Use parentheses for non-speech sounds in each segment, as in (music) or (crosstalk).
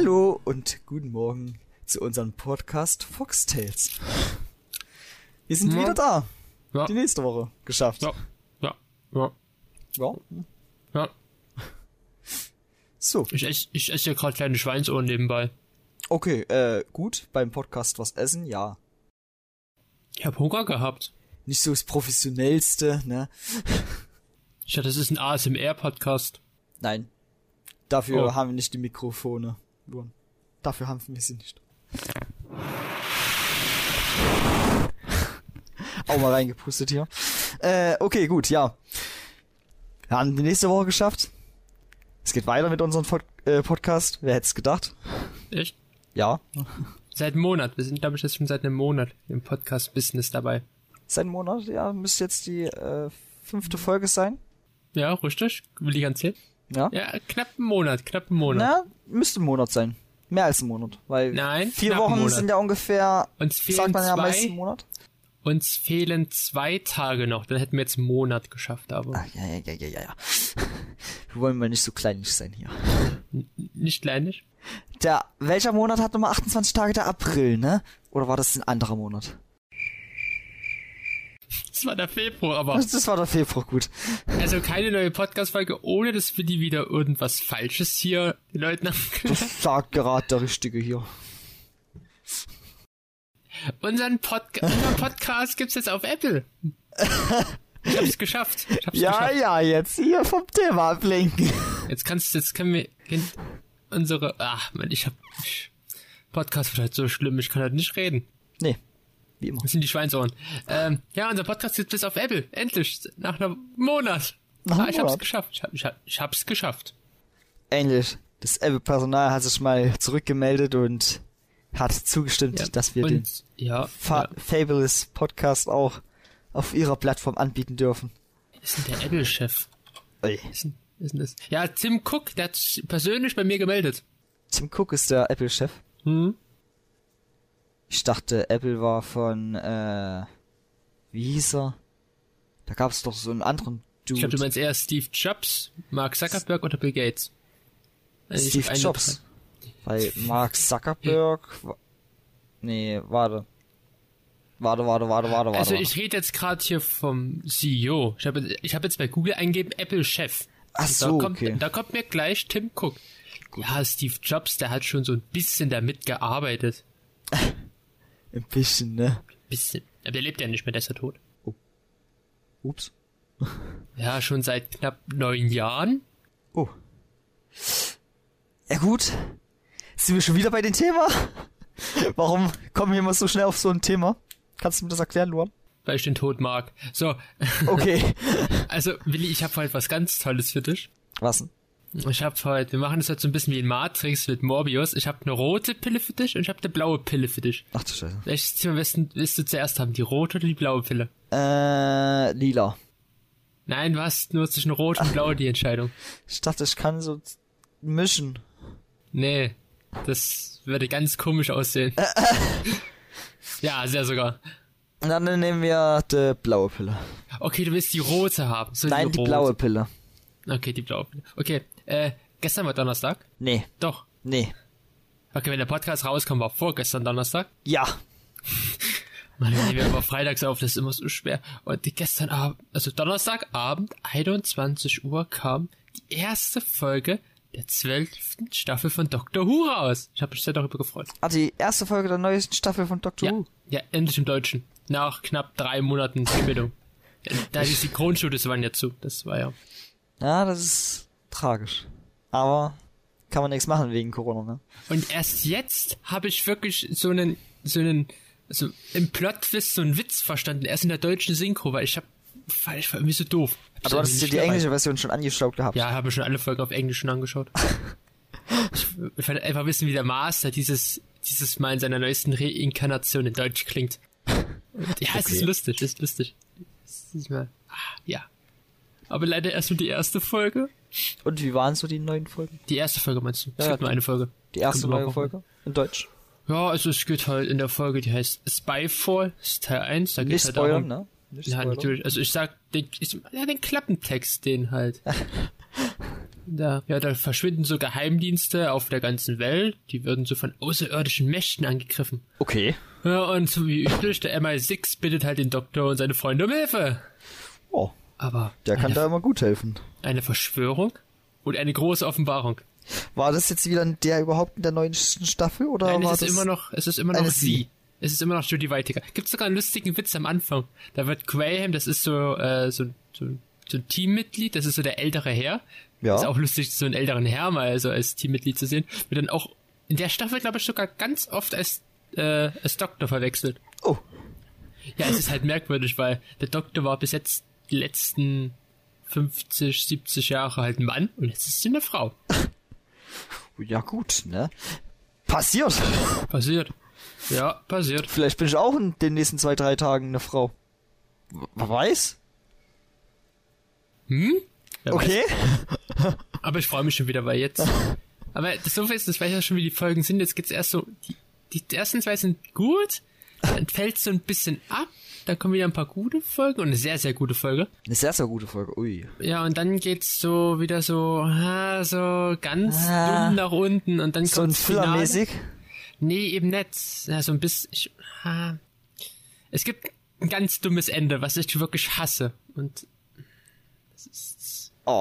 Hallo und guten Morgen zu unserem Podcast Foxtails. Wir sind Ja. wieder da. Ja. Die nächste Woche geschafft. Ja, ja, ja, Ja. ja. So, Ich esse ich ess ja gerade kleine Schweinsohren nebenbei. okay, äh, gut, beim Podcast was essen, ja. Ich hab Hunger gehabt. Nicht so das professionellste, ne? Ich dachte, das ist ein ASMR-Podcast. Nein. Dafür Oh. haben wir nicht die Mikrofone. Luan. Dafür haben wir sie nicht. (laughs) Auch mal reingepustet hier. Äh, okay, gut, ja. Wir haben die nächste Woche geschafft. Es geht weiter mit unserem Pod äh, Podcast. Wer hätte es gedacht? Echt? Ja. (laughs) Seit einem Monat. Wir sind, glaube ich, jetzt schon seit einem Monat im Podcast-Business dabei. Seit einem Monat, ja, müsste jetzt die äh, fünfte Folge sein. Ja, richtig. Will ich erzählen? Ja. Ja, knapp einen Monat, knapp einen Monat. Na, müsste ein Monat sein. Mehr als ein Monat. Weil Nein, vier Wochen Monat. sind ja ungefähr, Uns sagt fehlen man ja meistens zwei, einen Monat. uns fehlen zwei Tage noch. Dann hätten wir jetzt einen Monat geschafft, aber Ah, ja, ja, ja, ja, ja, ja. (laughs) Wir wollen mal nicht so kleinlich sein hier. n- nicht kleinlich. Der, welcher Monat hat nochmal 28 Tage? Der April, ne? Oder war das ein anderer Monat? Das war der Februar, aber Das, das war der Februar, gut. also keine neue Podcast-Folge, ohne dass wir die wieder irgendwas Falsches hier den Leuten (laughs) Das sagt gerade der Richtige hier. Unseren, Podca unseren Podcast gibt's jetzt auf Apple. Ich hab's geschafft. Ich hab's Ja, geschafft. ja, jetzt hier vom Thema ablenken. Jetzt kannst jetzt können wir unsere. Ach man, ich hab. Podcast wird halt so schlimm, ich kann halt nicht reden. Nee, wie immer. Das sind die Schweinsohren. Ähm, ja, unser Podcast gibt's jetzt auf Apple. Endlich. Nach einem Monat. Nach ah, einem ich hab's Monat. geschafft. Ich, hab, ich, hab, ich hab's geschafft. Ähnlich. Das Apple-Personal hat sich mal zurückgemeldet und hat zugestimmt, Ja, dass wir den und, ja, Fa ja. Fabulous Podcast auch auf ihrer Plattform anbieten dürfen. Ist denn der Apple-Chef? Ja, Tim Cook, der hat sich persönlich bei mir gemeldet. Tim Cook ist der Apple-Chef. Hm? Ich dachte, Apple war von, äh, wie hieß er? Da gab es doch so einen anderen Dude. Ich glaube, du meinst eher Steve Jobs, Mark Zuckerberg oder Bill Gates. Also Steve Jobs. Weil Mark Zuckerberg, (laughs) nee, warte. Warte, warte, warte, warte, warte. Also ich rede jetzt gerade hier vom CEO. Ich habe ich hab jetzt bei Google eingegeben Apple Chef. Ach so, da kommt, okay. Da kommt mir gleich Tim Cook. Ja, Steve Jobs, der hat schon so ein bisschen damit gearbeitet. (laughs) Ein bisschen, ne? Bisschen. Aber der lebt ja nicht mehr, der ist ja tot. Ups. (laughs) Ja, schon seit knapp neun Jahren. Oh. Ja gut. Sind wir schon wieder bei dem Thema? (laughs) Warum kommen wir immer so schnell auf so ein Thema? Kannst du mir das erklären, Luan? Weil ich den Tod mag. So, Okay. (laughs) also Willi, ich habe heute was ganz Tolles für dich. Was denn? Ich habe heute, wir machen das heute so ein bisschen wie in Matrix mit Morbius. Ich habe eine rote Pille für dich und ich habe eine blaue Pille für dich. Ach du Scheiße. Welches Thema willst, du- willst du zuerst haben, die rote oder die blaue Pille? Äh, lila. Nein, du hast nur zwischen rot und blau die Entscheidung. (laughs) Ich dachte, ich kann so mischen. Nee, das würde ganz komisch aussehen. (laughs) ja, sehr sogar. Und dann nehmen wir die blaue Pille. Okay, du willst die rote haben. So Nein, die rote. blaue Pille. Okay, die blaue. Pille. Okay, äh, gestern war Donnerstag? Nee, Doch. nee. Okay, wenn der Podcast rauskommt, war vorgestern Donnerstag. Ja. (laughs) Wenn wir aber freitags auf, das ist immer so schwer. Und die gestern Abend, also Donnerstagabend, 21 Uhr, kam die erste Folge der zwölften Staffel von Doctor Who raus. Ich habe mich sehr darüber gefreut. Ah, die erste Folge der neuesten Staffel von Doctor Ja, Who. ja, endlich im Deutschen. Nach knapp drei Monaten Verspätung. da die Synchronstudios waren ja zu. Das war ja. Ja, das ist tragisch. Aber kann man nichts machen wegen Corona, ne? Und erst jetzt habe ich wirklich so einen, so einen, so im Plot-Twist so einen Witz verstanden. Erst in der deutschen Synchro, weil ich hab, weil ich war irgendwie so doof. Ich Aber du hattest dir die dabei. englische Version schon angeschaut gehabt. Ja, habe schon alle Folgen auf Englisch schon angeschaut. (laughs) ich, ich wollte einfach wissen, wie der Master dieses, dieses Mal in seiner neuesten Reinkarnation in Deutsch klingt. (laughs) Ja, es Okay. ist lustig, es ist lustig. Es ist mal, ah, ja. Aber leider erst nur die erste Folge. Und wie waren so die neuen Folgen? Die erste Folge meinst du? Es Ja, gibt nur eine Folge. Die erste neue. Folge? In Deutsch? Ja, also es geht halt in der Folge, die heißt Spyfall, ist Teil 1. Da Nicht halt spoilern, darum, ne? Nicht Ja, spoilern. natürlich. Also ich sag, den, ich, ja, den Klappentext, den halt. (laughs) da, ja, da verschwinden so Geheimdienste auf der ganzen Welt. Die würden so von außerirdischen Mächten angegriffen. Okay. Ja, und so wie üblich, der MI6 bittet halt den Doktor und seine Freunde um Hilfe. Oh, Aber der kann da immer gut helfen. eine Verschwörung und eine große Offenbarung. War das jetzt wieder der überhaupt in der neuen Staffel oder Nein, war es ist das immer noch, es ist immer noch sie. Sie? Es ist immer noch Judy Whittaker. Gibt sogar einen lustigen Witz am Anfang. Da wird Graham, das ist so, äh, so, so, so ein Teammitglied, das ist so der ältere Herr. Ja. Ist auch lustig, so einen älteren Herr mal so als Teammitglied zu sehen. Wird dann auch in der Staffel, glaube ich, sogar ganz oft als, äh, als Doktor verwechselt. Oh, Ja, es ist halt merkwürdig, weil der Doktor war bis jetzt die letzten 50, 70 Jahre halt ein Mann und jetzt ist sie eine Frau. (laughs) ja gut, ne? Passiert. Passiert. Ja, passiert. Vielleicht bin ich auch in den nächsten zwei, drei Tagen eine Frau. Wer weiß? Hm? Wer weiß. Okay. (laughs) Aber ich freue mich schon wieder, weil jetzt. (laughs) Aber das Doofe ist, das weiß ich ja schon, wie die Folgen sind. Jetzt geht's erst so. Die, die ersten zwei sind gut, dann fällt so ein bisschen ab, dann kommen wieder ein paar gute Folgen und eine sehr, sehr gute Folge. Eine sehr, sehr gute Folge. Ui. Ja, und dann geht's so wieder so, ah, so ganz Ah. dumm nach unten und dann So ein kommt's Finale. Filler-mäßig. Nee, eben nicht. Ja, so ein bisschen. Ich, ah. Es gibt ein ganz dummes Ende, was ich wirklich hasse. Und. Das ist. Oh.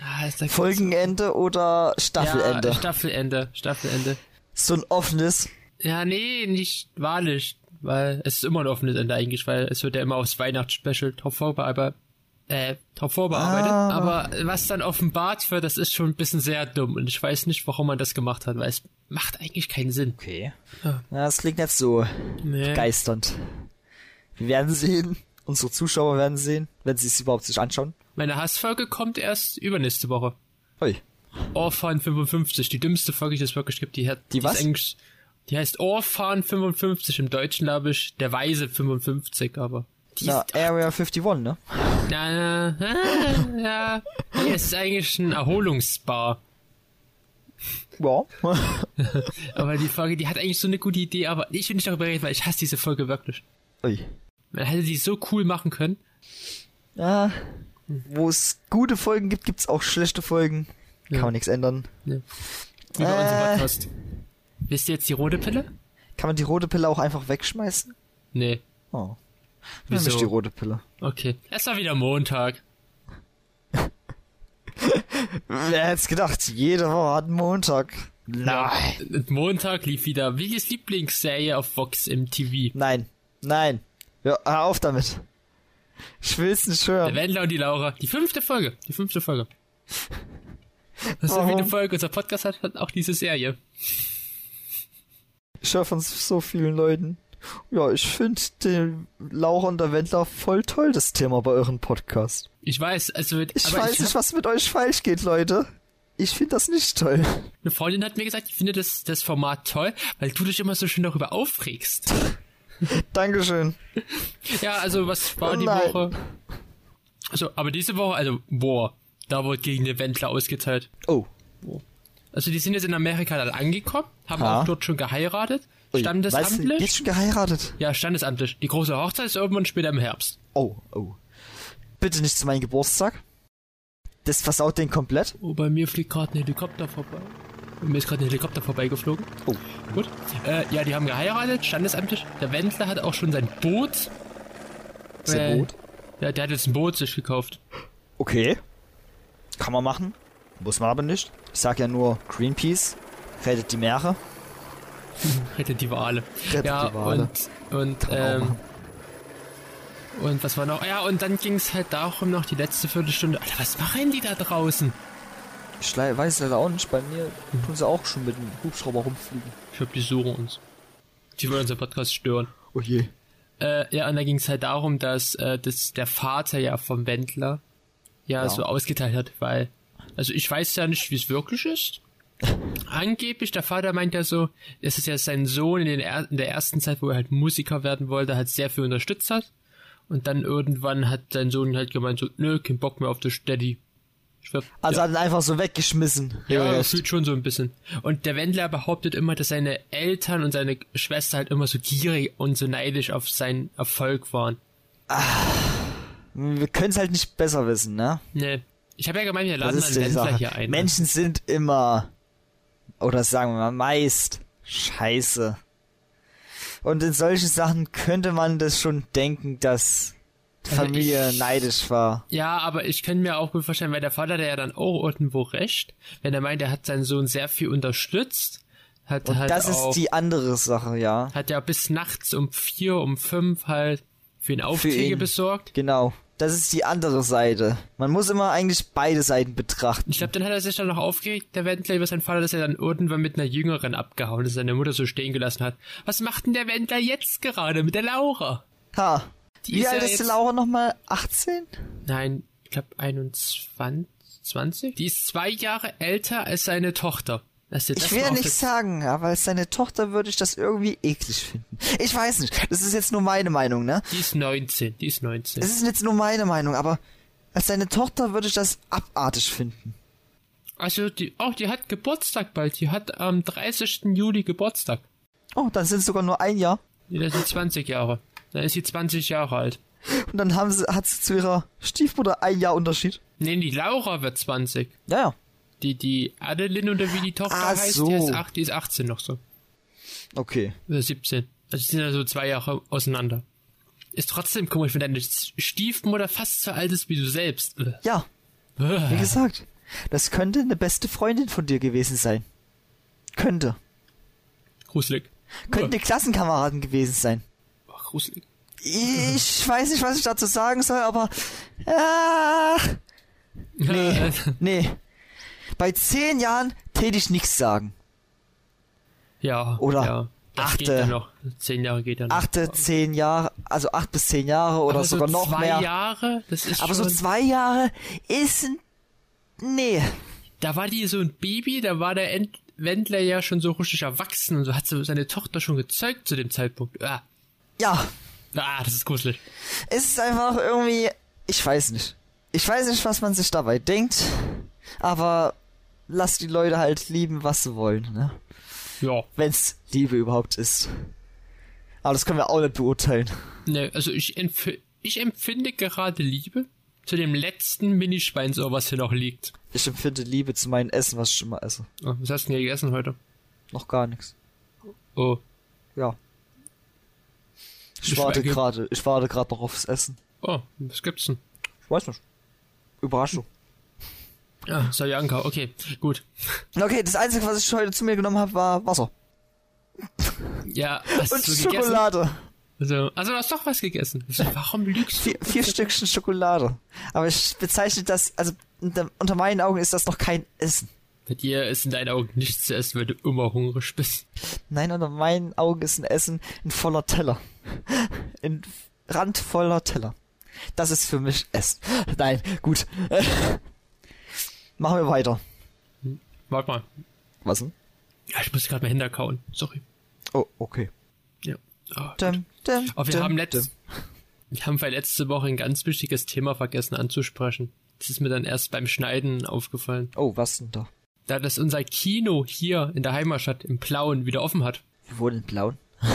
Ah, da Folgenende oder Staffelende? Ja, Staffelende. Staffelende. so ein offenes. Ja, nee, nicht wahrlich. Weil es ist immer ein offenes Ende eigentlich, weil es wird ja immer aufs Weihnachtsspecial drauf vorbearbeitet. Äh, drauf vorbearbeitet. Ah. Aber was dann offenbart wird, das ist schon ein bisschen sehr dumm. Und ich weiß nicht, warum man das gemacht hat, weil es macht eigentlich keinen Sinn. Okay. Ja. Ja, das klingt nicht so Nee. begeisternd. Wir werden sehen. Unsere Zuschauer werden sehen, wenn sie es überhaupt sich anschauen. Meine Hassfolge kommt erst übernächste Woche. Ui. Orphan 55, die dümmste Folge, die es wirklich gibt. Die, hat, Die was? Die heißt Orphan 55, im Deutschen glaube ich der Weise 55, aber die Na, ist, Area 51, ne? na, na, ja, nee, es ist eigentlich ein Erholungsbar. Ja. (laughs) Aber die Folge, die hat eigentlich so eine gute Idee, aber ich will nicht darüber reden, weil ich hasse diese Folge wirklich. Ui. Man hätte die so cool machen können. Ja. Wo es gute Folgen gibt, gibt's auch schlechte Folgen. Kann Ja. man nichts ändern. Ne. Wie bei Äh. unserem Podcast. Wisst ihr jetzt die rote Pille? Kann man die rote Pille auch einfach wegschmeißen? Nee. Oh. Wieso? Wieso? die rote Pille. Okay. Es war wieder Montag. (laughs) Wer hätte es gedacht? Jede Woche hat einen Montag. Nein. Und Montag lief wieder Willis Lieblingsserie auf Vox im TV. Nein. Nein. Ja, hör auf damit. Ich will's nicht Der hören. Wendler und die Laura. Die fünfte Folge. Die fünfte Folge. So Warum? viele Folge unser Podcast hat, hat auch diese Serie. Ich höre von so vielen Leuten. Ja, ich finde den Laura und der Wendler voll toll, das Thema bei eurem Podcast. Ich weiß, also Ich aber weiß ich nicht, was mit euch falsch geht, Leute. Ich finde das nicht toll. eine Freundin hat mir gesagt, ich finde das, das Format toll, weil du dich immer so schön darüber aufregst. (laughs) Dankeschön. Ja, also was war Oh die nein. Woche? Also, aber diese Woche, also, boah, da wurde gegen den Wendler ausgeteilt. Oh. Also die sind jetzt in Amerika dann angekommen, haben Ha. auch dort schon geheiratet. Ui. Standesamtlich. Du, jetzt schon geheiratet? Ja, standesamtlich. Die große Hochzeit ist irgendwann später im Herbst. Oh, oh. Bitte nicht zu meinem Geburtstag. Das versaut den komplett. Oh, bei mir fliegt gerade ein Helikopter vorbei. Bei mir ist gerade ein Helikopter vorbeigeflogen. Oh. Gut. Äh, ja, die haben geheiratet, standesamtlich. Der Wendler hat auch schon sein Boot. Sehr äh, gut. Ja, der hat jetzt ein Boot sich gekauft. Okay. Kann man machen. Muss man aber nicht. Ich sag ja nur Greenpeace. Rettet die Meere. (laughs) Rettet die Wale. Rettet ja, die Wale. und, und, ähm, und was war noch? Ja, und dann ging es halt darum noch die letzte Viertelstunde. Alter, was machen die da draußen? Ich weiß leider auch nicht. Bei mir tun sie auch schon mit dem Hubschrauber rumfliegen. Ich glaube, die suchen uns. Die wollen unseren Podcast stören. Oh je. Äh, ja, und da ging es halt darum, dass, äh, dass der Vater ja vom Wendler ja, Ja. so ausgeteilt hat, weil, also ich weiß ja nicht, wie es wirklich ist. Angeblich, der Vater meint ja so, dass es ja sein Sohn in, den er in der ersten Zeit, wo er halt Musiker werden wollte, halt sehr viel unterstützt hat. Und dann irgendwann hat sein Sohn halt gemeint so, nö, kein Bock mehr auf das Steady. Werd, Also ja, hat ihn einfach so weggeschmissen. ja, regelrecht. fühlt schon so ein bisschen. Und der Wendler behauptet immer, dass seine Eltern und seine Schwester halt immer so gierig und so neidisch auf seinen Erfolg waren. Wir können es halt nicht besser wissen, ne? Nee. Ich habe ja gemeint, wir laden einen Wendler hier ein. Menschen sind immer, oder sagen wir mal meist, scheiße. Und in solchen Sachen könnte man das schon denken, dass die Also Familie ich- neidisch war. Ja, aber ich kann mir auch gut vorstellen, weil der Vater, der ja dann auch irgendwo recht, wenn er meint, er hat seinen Sohn sehr viel unterstützt, hat Und halt das auch, ist die andere Sache, ja. hat ja bis nachts um vier, um fünf halt für ihn Aufträge ihn. besorgt. Genau. Das ist die andere Seite. Man muss immer eigentlich beide Seiten betrachten. Ich glaube, dann hat er sich dann noch aufgeregt, der Wendler über seinen Vater, dass er dann irgendwann mit einer Jüngeren abgehauen ist, seine Mutter so stehen gelassen hat. Was macht denn der Wendler jetzt gerade mit der Laura? Ha. Die Wie ist alt ja ist die Laura nochmal? 18? Nein, ich glaube 21. Die ist zwei Jahre älter als seine Tochter. Das Ich will auf nicht sagen, aber als seine Tochter würde ich das irgendwie eklig finden. Ich weiß nicht. Das ist jetzt nur meine Meinung, ne? Die ist 19, die ist 19. Es ist jetzt nur meine Meinung, aber als seine Tochter würde ich das abartig finden. Also, die, oh, die hat Geburtstag bald. Die hat am 30. Juli Geburtstag. Oh, dann sind es sogar nur ein Jahr. Die ist sie 20 Jahre. Dann ist sie 20 Jahre alt. Und dann haben sie, hat sie zu ihrer Stiefmutter ein Jahr Unterschied. Nee, die Laura wird 20. Ja, ja. Die, die Adeline oder wie die Tochter Ach heißt, so. die, ist 8, die ist 18 noch so. Okay. Oder 17. Also, die sind ja so zwei Jahre auseinander. Ist trotzdem komisch, wenn deine Stiefmutter fast so alt ist wie du selbst. Äh. Ja, wie gesagt. Das könnte eine beste Freundin von dir gewesen sein. Könnte. Gruselig. Könnten die Klassenkameraden gewesen sein. Oh, gruselig. Ich weiß nicht, was ich dazu sagen soll, aber. Ach, (laughs) Nee. nee. Bei zehn Jahren täte ich nichts sagen. Ja. Oder ja. Achte. geht ja noch. Zehn Jahre geht ja noch. Achte, zehn Jahre, also acht bis zehn Jahre oder Aber so sogar noch zwei mehr. Jahre, das ist Aber so schon, zwei Jahre ist ein. Nee. da war die so ein Baby, da war der Ent Wendler ja schon so richtig erwachsen und so hat so seine Tochter schon gezeugt zu dem Zeitpunkt. Ah, Ja, ah das ist gruselig. es ist einfach irgendwie. Ich weiß nicht. Ich weiß nicht, was man sich dabei denkt, aber lass die Leute halt lieben, was sie wollen, ne? Ja. Wenn's Liebe überhaupt ist. Aber das können wir auch nicht beurteilen. Ne, also ich, empf ich empfinde gerade Liebe zu dem letzten Minischweinsohr, was hier noch liegt. Ich empfinde Liebe zu meinem Essen, was ich immer esse. Oh, was hast du denn hier gegessen heute? Noch gar nichts. Oh, Ja. Ich Ich warte gerade, ich warte gerade noch aufs Essen. oh, was gibt's denn? Ich weiß nicht. Überraschung. Ah, Soljanka, okay, gut. Okay, das Einzige, was ich heute zu mir genommen habe, war Wasser. Ja, hast Und du gegessen? Schokolade. Also, also du hast doch was gegessen. Also, warum lügst du? Vier, vier Stückchen Schokolade. Aber ich bezeichne das, also unter, unter meinen Augen ist das noch kein Essen. Bei dir ist in deinen Augen nichts zu essen, weil du immer hungrig bist. Nein, unter meinen Augen ist ein Essen ein voller Teller. Ein randvoller Teller. Das ist für mich Essen. Nein, gut. Machen wir weiter. Warte mal. Was denn? Ja, ich muss gerade mal hinterkauen. Sorry. Oh, okay. Ja. Oh, Dum, dum, Aber wir dum, haben letzt, wir haben letzte Woche ein ganz wichtiges Thema vergessen anzusprechen. Das ist mir dann erst beim Schneiden aufgefallen. Oh, was denn da? Da das unser Kino hier in der Heimatstadt im Plauen wieder offen hat. Wir wurden in blauen. (laughs)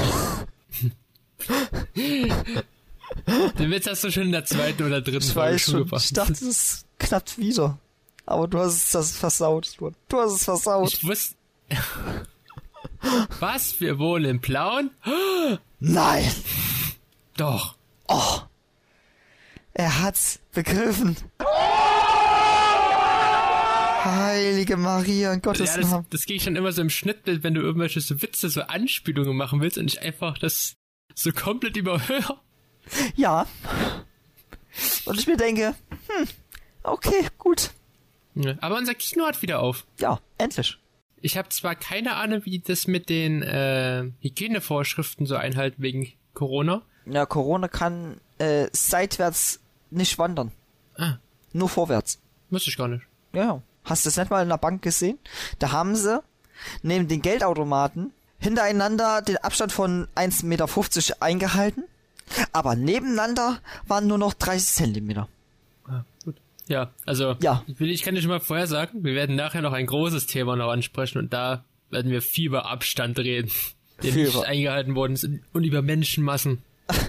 Den Witz hast du schon in der zweiten oder dritten Ich Folge schon. Ich dachte, es klappt wieder. Aber du hast es das versaut. Du, du hast es versaut. Ich wusste. (laughs) Was? Wir wohnen in Plauen? Nein! Doch. Oh! Er hat's begriffen. Heilige Maria in Gottes Ja, das, Namen. das ging schon immer so im Schnittbild, wenn du irgendwelche so Witze, so Anspielungen machen willst und ich einfach das so komplett überhöre. Ja. Und ich mir denke, hm, okay, gut. Ja, Aber unser Kino hat wieder auf. Ja, endlich. Ich habe zwar keine Ahnung, wie das mit den äh, Hygienevorschriften so einhalten wegen Corona. Ja, Corona kann äh, seitwärts nicht wandern. Ah, Nur vorwärts. wusste ich gar nicht. Ja, ja. Hast du das nicht mal in der Bank gesehen? Da haben sie neben den Geldautomaten hintereinander den Abstand von 1,50 Meter eingehalten, aber nebeneinander waren nur noch 30 Zentimeter. Ja, also Ja. ich kann dir schon mal vorher sagen, wir werden nachher noch ein großes Thema noch ansprechen und da werden wir viel über Abstand reden, (laughs) der Viel nicht eingehalten worden ist und über Menschenmassen. (laughs)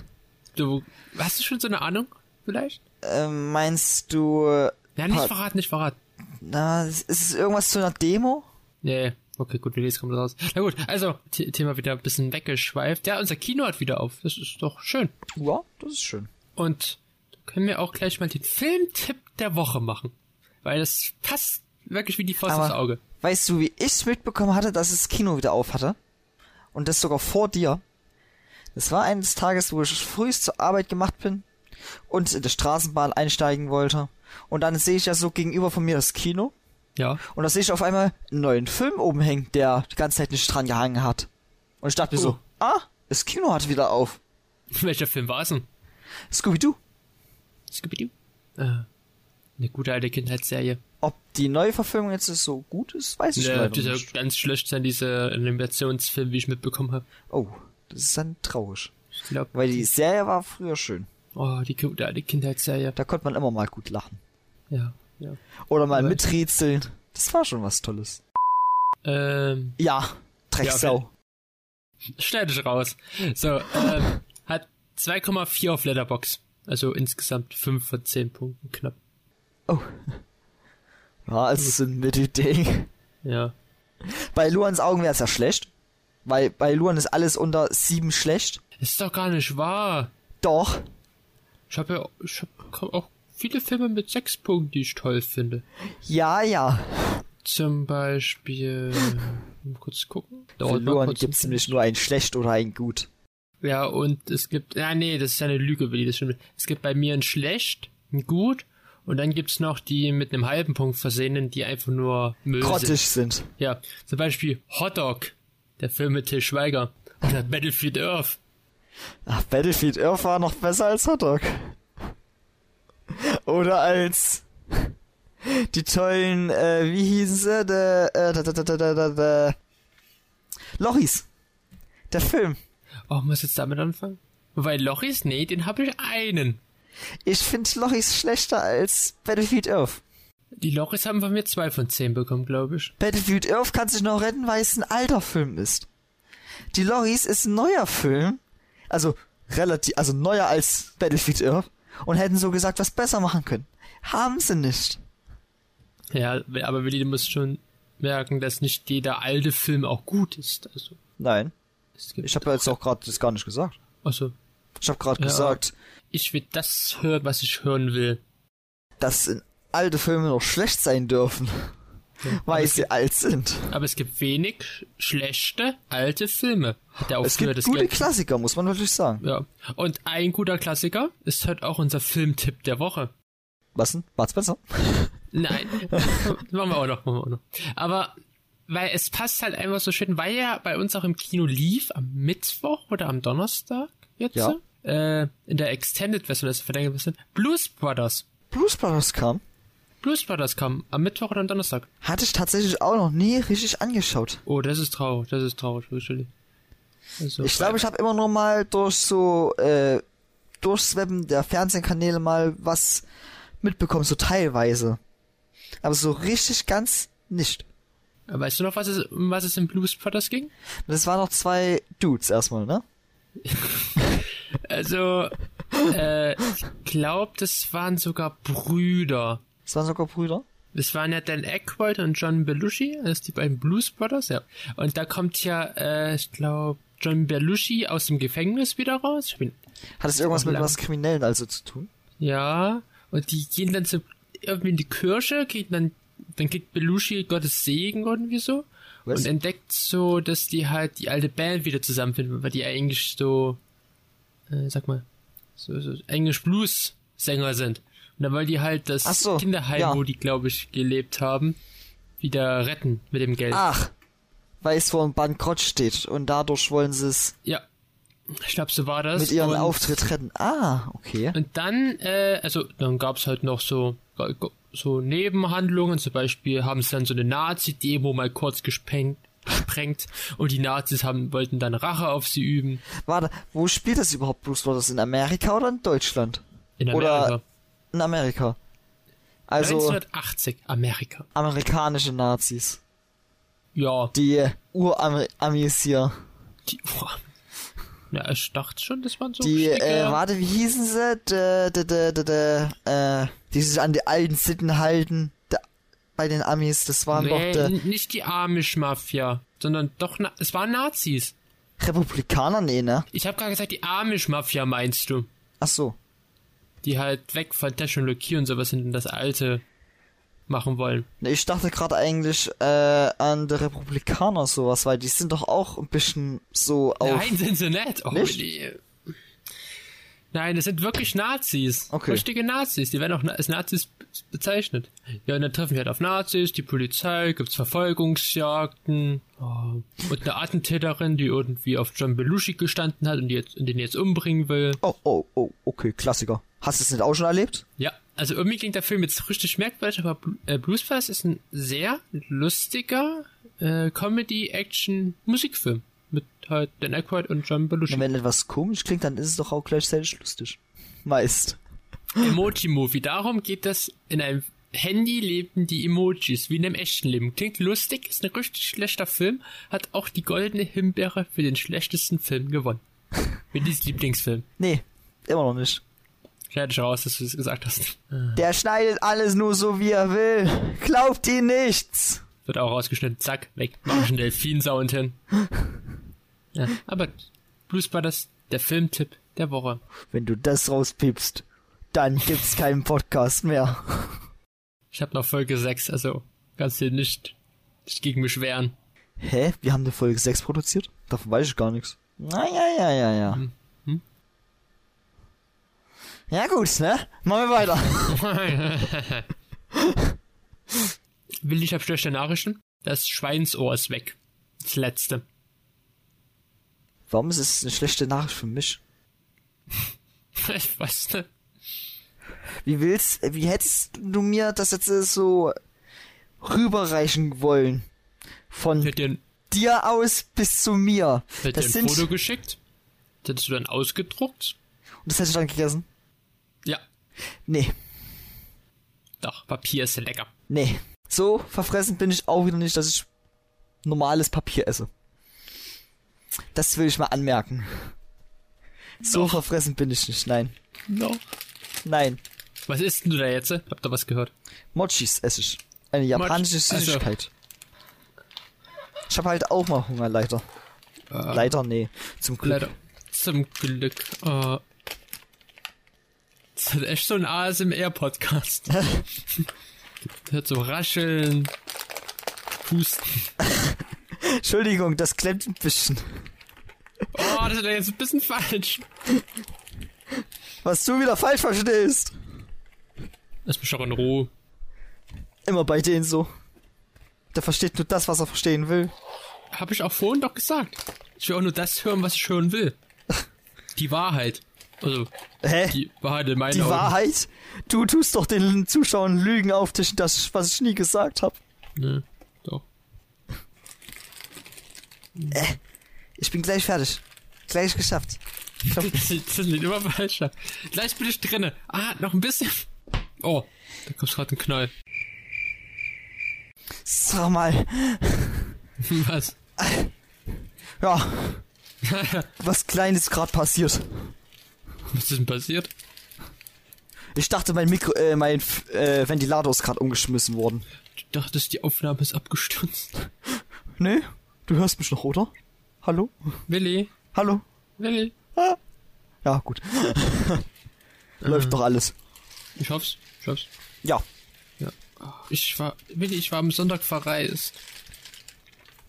Du, hast du schon so eine Ahnung vielleicht? Ähm, meinst du Ja, nicht verraten, nicht verraten. Na, ist es irgendwas zu einer Demo? Nee, okay, gut, Release kommt raus. Na gut, also, The Thema wieder ein bisschen weggeschweift. Ja, unser Kino hat wieder auf. Das ist doch schön. Ja, das ist schön. Und können wir auch gleich mal den Filmtipp der Woche machen. Weil das passt wirklich wie die Faust aufs Aber Auge. weißt du, wie ich mitbekommen hatte, dass das Kino wieder auf hatte? Und das sogar vor dir? Das war eines Tages, wo ich frühst zur Arbeit gemacht bin und in der Straßenbahn einsteigen wollte. Und dann sehe ich ja so gegenüber von mir das Kino. Ja. Und da sehe ich auf einmal einen neuen Film oben hängen, der die ganze Zeit nicht dran gehangen hat. Und ich dachte mir Oh. so, ah, das Kino hat wieder auf. (laughs) Welcher Film war es denn? Scooby-Doo. Scooby-Doo? Äh, eine gute alte Kindheitsserie. Ob die Neuverfilmung jetzt so gut ist, weiß ich Ja, dieser nicht. ganz schlecht sein, diese Animationsfilm, wie ich mitbekommen habe. Oh, das ist dann traurig. Ich glaube, Weil die Serie war früher schön. oh, die gute alte Kindheitsserie. Da konnte man immer mal gut lachen. Ja, ja. Oder mal Aber- miträtseln. Das war schon was Tolles. Ähm, Ja, Drecksau. schneid dich raus. So, ähm, hat 2,4 auf Letterbox. Also insgesamt 5 von 10 Punkten knapp. Oh. Ja, also so ein Mittelding. Ja. Bei Luans Augen wäre es ja schlecht. Weil bei Luan ist alles unter sieben schlecht. Ist doch gar nicht wahr. Doch. Ich habe ja ich hab auch viele Filme mit 6 Punkten, die ich toll finde. Ja, ja. Zum Beispiel. Mal kurz gucken. Für Dauert mal Luan kurz. gibt's nämlich nur ein schlecht oder ein gut. Ja, und es gibt. Ja, nee, das ist ja eine Lüge, Willi, das stimmt. Es gibt bei mir ein schlecht, ein gut. Und dann gibt's noch die mit einem halben Punkt versehenen, die einfach nur Müll sind. Grottig sind. Ja, zum Beispiel Hot Dog, der Film mit Till Schweiger. Oder Battlefield Earth. Ach, Battlefield Earth war noch besser als Hotdog. Oder als die tollen, äh, wie hießen sie? De, äh, da, da, da, da, da, da, da. Lochis. Der Film. Oh, muss jetzt damit anfangen? Wobei Lochis, nee, den habe ich einen. Ich finde Lochis schlechter als Battlefield Earth. Die Lochis haben von mir zwei von zehn bekommen, glaube ich. Battlefield Earth kann sich noch retten, weil es ein alter Film ist. Die Loris ist ein neuer Film. Also, relativ, also neuer als Battlefield Earth. Und hätten so gesagt, was besser machen können. Haben sie nicht. Ja, aber Willi, du musst schon merken, dass nicht jeder alte Film auch gut ist. Also, Nein. Gibt Ich habe ja jetzt auch gerade das gar nicht gesagt. also, Ich habe gerade Ja. gesagt, ich will das hören, was ich hören will. dass in alte Filme noch schlecht sein dürfen, (laughs) weil es sie alt sind. Aber es gibt wenig schlechte alte Filme. Hat er Es gibt gute Geld. Klassiker, muss man wirklich sagen. Ja. Und ein guter Klassiker ist halt auch unser Filmtipp der Woche. Was denn? Bud Spencer? Nein. (laughs) machen wir auch noch, machen wir auch noch. Aber weil es passt halt einfach so schön, weil er bei uns auch im Kino lief, am Mittwoch oder am Donnerstag jetzt. Ja. Äh, in der Extended-Version, das verlängert bisschen. Blues Brothers. Blues Brothers kam. Blues Brothers kam am Mittwoch oder am Donnerstag. Hatte ich tatsächlich auch noch nie richtig angeschaut. Oh, das ist traurig, das ist traurig, wirklich. Also, Ich glaube, ich habe immer noch mal durch so äh, Durchswebben der Fernsehkanäle mal was mitbekommen, so teilweise. Aber so richtig ganz nicht. Weißt du noch, was es, um was es in Blues Brothers ging? Das waren noch zwei Dudes erstmal, ne? (laughs) Also, äh, ich glaube, das waren sogar Brüder. Das waren sogar Brüder. Das waren ja Dan Aykroyd und John Belushi, das sind die beiden Blues Brothers, ja. Und da kommt ja, äh, ich glaube, John Belushi aus dem Gefängnis wieder raus. Ich bin, Hat es irgendwas mit lang. was Kriminellen also zu tun? ja, und die gehen dann so irgendwie in die Kirche, geht dann, dann kriegt Belushi Gottes Segen irgendwie so. Was? Und entdeckt so, dass die halt die alte Band wieder zusammenfinden, weil die eigentlich so, äh, sag mal, so, so Englisch Blues Sänger sind. Und dann wollen die halt das so, Kinderheim, ja. wo die, glaube ich, gelebt haben, wieder retten mit dem Geld. Ach, weil es vor dem Bankrott steht und dadurch wollen sie es Ja. Ich glaube, so war das. mit ihrem Auftritt retten. Ah, okay. Und dann, äh, also, dann gab's halt noch so, so Nebenhandlungen. Zum Beispiel haben sie dann so eine Nazi-Demo mal kurz gesprengt, gesprengt und die Nazis haben, wollten dann Rache auf sie üben. Warte, wo spielt das überhaupt Blues Brothers? In Amerika oder in Deutschland? In Oder- Amerika. In Amerika. Also 1980, Amerika. amerikanische Nazis. Ja, Die Uramis hier. die, boah. Ja, ich dachte schon, das waren so Die, äh, warte, wie hießen sie? De, de, de, de, äh, die sich an die alten Sitten halten. De, bei den Amis, das waren nee, doch de, nicht die Amish-Mafia, sondern doch, Na es waren Nazis. Republikaner, nee, ne? Ich habe gerade gesagt, die Amish-Mafia meinst du. Ach so. Die halt weg von Technologie und sowas sind und das Alte machen wollen. Ne, Ich dachte gerade eigentlich äh, an die Republikaner sowas, weil die sind doch auch ein bisschen so auf. Nein, sind sie nicht. Oh, Nicht? Die, Nein, das sind wirklich Nazis. Okay. Richtige Nazis. Die werden auch als Nazis be- bezeichnet. Ja, und dann treffen wir halt auf Nazis, die Polizei, gibt's Verfolgungsjagden oh, und eine Attentäterin, die irgendwie auf John Belushi gestanden hat und, die jetzt, und den jetzt umbringen will. Oh, oh, oh, okay, Klassiker. Hast du es nicht auch schon erlebt? Ja, also irgendwie klingt der Film jetzt richtig merkwürdig, aber Blu- äh, Bluesfast ist ein sehr lustiger äh, Comedy-Action-Musikfilm mit halt Dan Aykroyd und John Belushi. Und wenn etwas komisch klingt, dann ist es doch auch gleichzeitig lustig. Meist. Emoji-Movie. Darum geht das in einem Handy leben die Emojis, wie in einem echten Leben. Klingt lustig, ist ein richtig schlechter Film, hat auch die goldene Himbeere für den schlechtesten Film gewonnen. Willis Lieblingsfilm. Nee, immer noch nicht. Ich raus, dass du es gesagt hast. (laughs) Der schneidet alles nur so, wie er will. Glaubt ihm nichts. Wird auch rausgeschnitten. Zack, weg. Mach einen Delfin-Sound hin. (laughs) Ja, aber Blues Brothers, der Filmtipp der Woche. Wenn du das rauspiepst, dann gibt's keinen Podcast mehr. Ich habe noch Folge 6, also kannst du nicht, nicht gegen mich wehren. Hä? Wir haben eine Folge 6 produziert? Davon weiß ich gar nichts. Na ja, ja, ja, ja. Hm. Ja gut, ne? Machen wir weiter. (laughs) Will ich hab schlechte Nachrichten? Das Schweinsohr ist weg. Das letzte. Warum ist es eine schlechte Nachricht für mich? Ich weiß nicht. Wie willst, wie hättest du mir das jetzt so rüberreichen wollen? Von dir, dir aus bis zu mir. hätte Das dir ein sind, Foto und geschickt. Das hättest du dann ausgedruckt. das hätte ich dann gegessen? Nee, Doch, Papier ist lecker. nee. So verfressen bin ich auch wieder nicht, dass ich normales Papier esse. Das will ich mal anmerken. So Doch. verfressen bin ich nicht, nein. No. Nein. Was isst denn du da jetzt? Habt ihr was gehört? Mochis esse ich. Eine japanische Mochi- also- Süßigkeit. Ich habe halt auch mal Hunger, leider. Leider, nee. Zum Glück. Leider. Zum Glück. Äh, das ist echt so ein ASMR-Podcast. (laughs) Hört so rascheln, pusten. Entschuldigung, das klemmt ein bisschen. Oh, das ist jetzt ein bisschen falsch. Was du wieder falsch verstehst. Lass mich doch in Ruhe. Immer bei denen so. Der versteht nur das, was er verstehen will. Hab ich auch vorhin doch gesagt. Ich will auch nur das hören, was ich hören will. (laughs) Die Wahrheit. Also, Hä? die Wahrheit in meinen Die Augen. Wahrheit? Du tust doch den Zuschauern Lügen auftischen, das, was ich nie gesagt habe. Ne, doch. Ich bin gleich fertig. Gleich geschafft. (laughs) Das ist immer falscher. Gleich bin ich drinne. Ah, noch ein bisschen. Oh, da kommt gerade ein Knall. Sag mal, (laughs) Was? ja, (laughs) was Kleines gerade passiert. Was ist denn passiert? Ich dachte, mein Mikro, äh, mein äh, Ventilator ist gerade umgeschmissen worden. Du dachtest, die Aufnahme ist abgestürzt. Nee, du hörst mich noch, oder? Hallo? Willi, Hallo? Willi. Ah. Ja, gut. (laughs) Läuft doch alles. Ich hoff's, ich hoff's. Ja. Ja. Ich war, Willi, ich war am Sonntag verreist.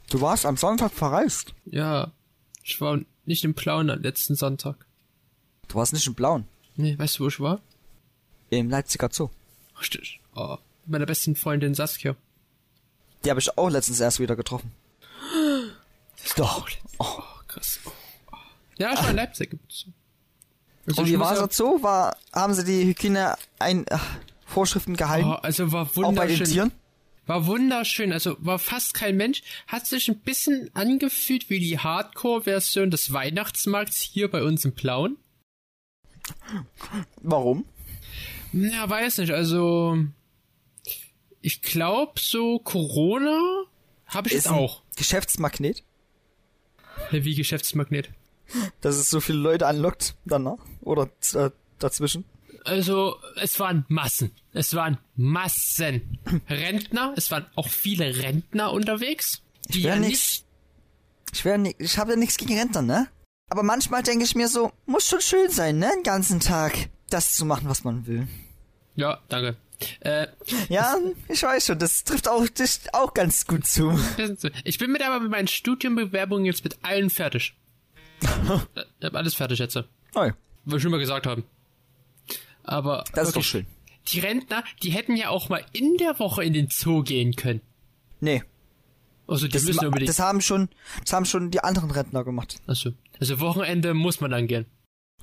Du warst am Sonntag verreist. Ja. Ich war nicht im Plauen am letzten Sonntag. Du warst nicht im Blauen. Nee, weißt du, wo ich war? Im Leipziger Zoo. Richtig. Oh, mit meiner besten Freundin Saskia. Die habe ich auch letztens erst wieder getroffen. Doch. Oh, krass. Oh, oh. Ja, ich war in Leipzig. Also Und wie war es so? War, haben sie die Hygiene ein, äh, Vorschriften gehalten? Oh, also war auch bei den wunderschön. Tieren? War wunderschön, also war fast kein Mensch. Hat sich ein bisschen angefühlt wie die Hardcore-Version des Weihnachtsmarkts hier bei uns im Plauen. Warum? Ja, weiß nicht, also ich glaube so Corona habe ich Ist jetzt auch. Geschäftsmagnet? Wie Geschäftsmagnet. dass es so viele Leute anlockt danach oder äh, dazwischen. Also, es waren Massen. Es waren Massen Rentner. Es waren auch viele Rentner unterwegs. Die Ich wär ja nicht. Ich wär ni ich habe ja nichts gegen Rentner, ne? Aber manchmal denke ich mir so, muss schon schön sein, ne? Den ganzen Tag das zu machen, was man will. Ja, danke. Äh, Ja, ich weiß schon, das trifft auch dich auch ganz gut zu. ich bin mit aber mit meinen Studienbewerbungen jetzt mit allen fertig. (laughs) ich hab alles fertig jetzt. Will ich schon mal gesagt haben. Aber das ist doch schön. die Rentner, die hätten ja auch mal in der Woche in den Zoo gehen können. Nee, Also die das, müssen unbedingt. das haben schon, das haben schon die anderen Rentner gemacht. Achso. Also Wochenende muss man dann gehen.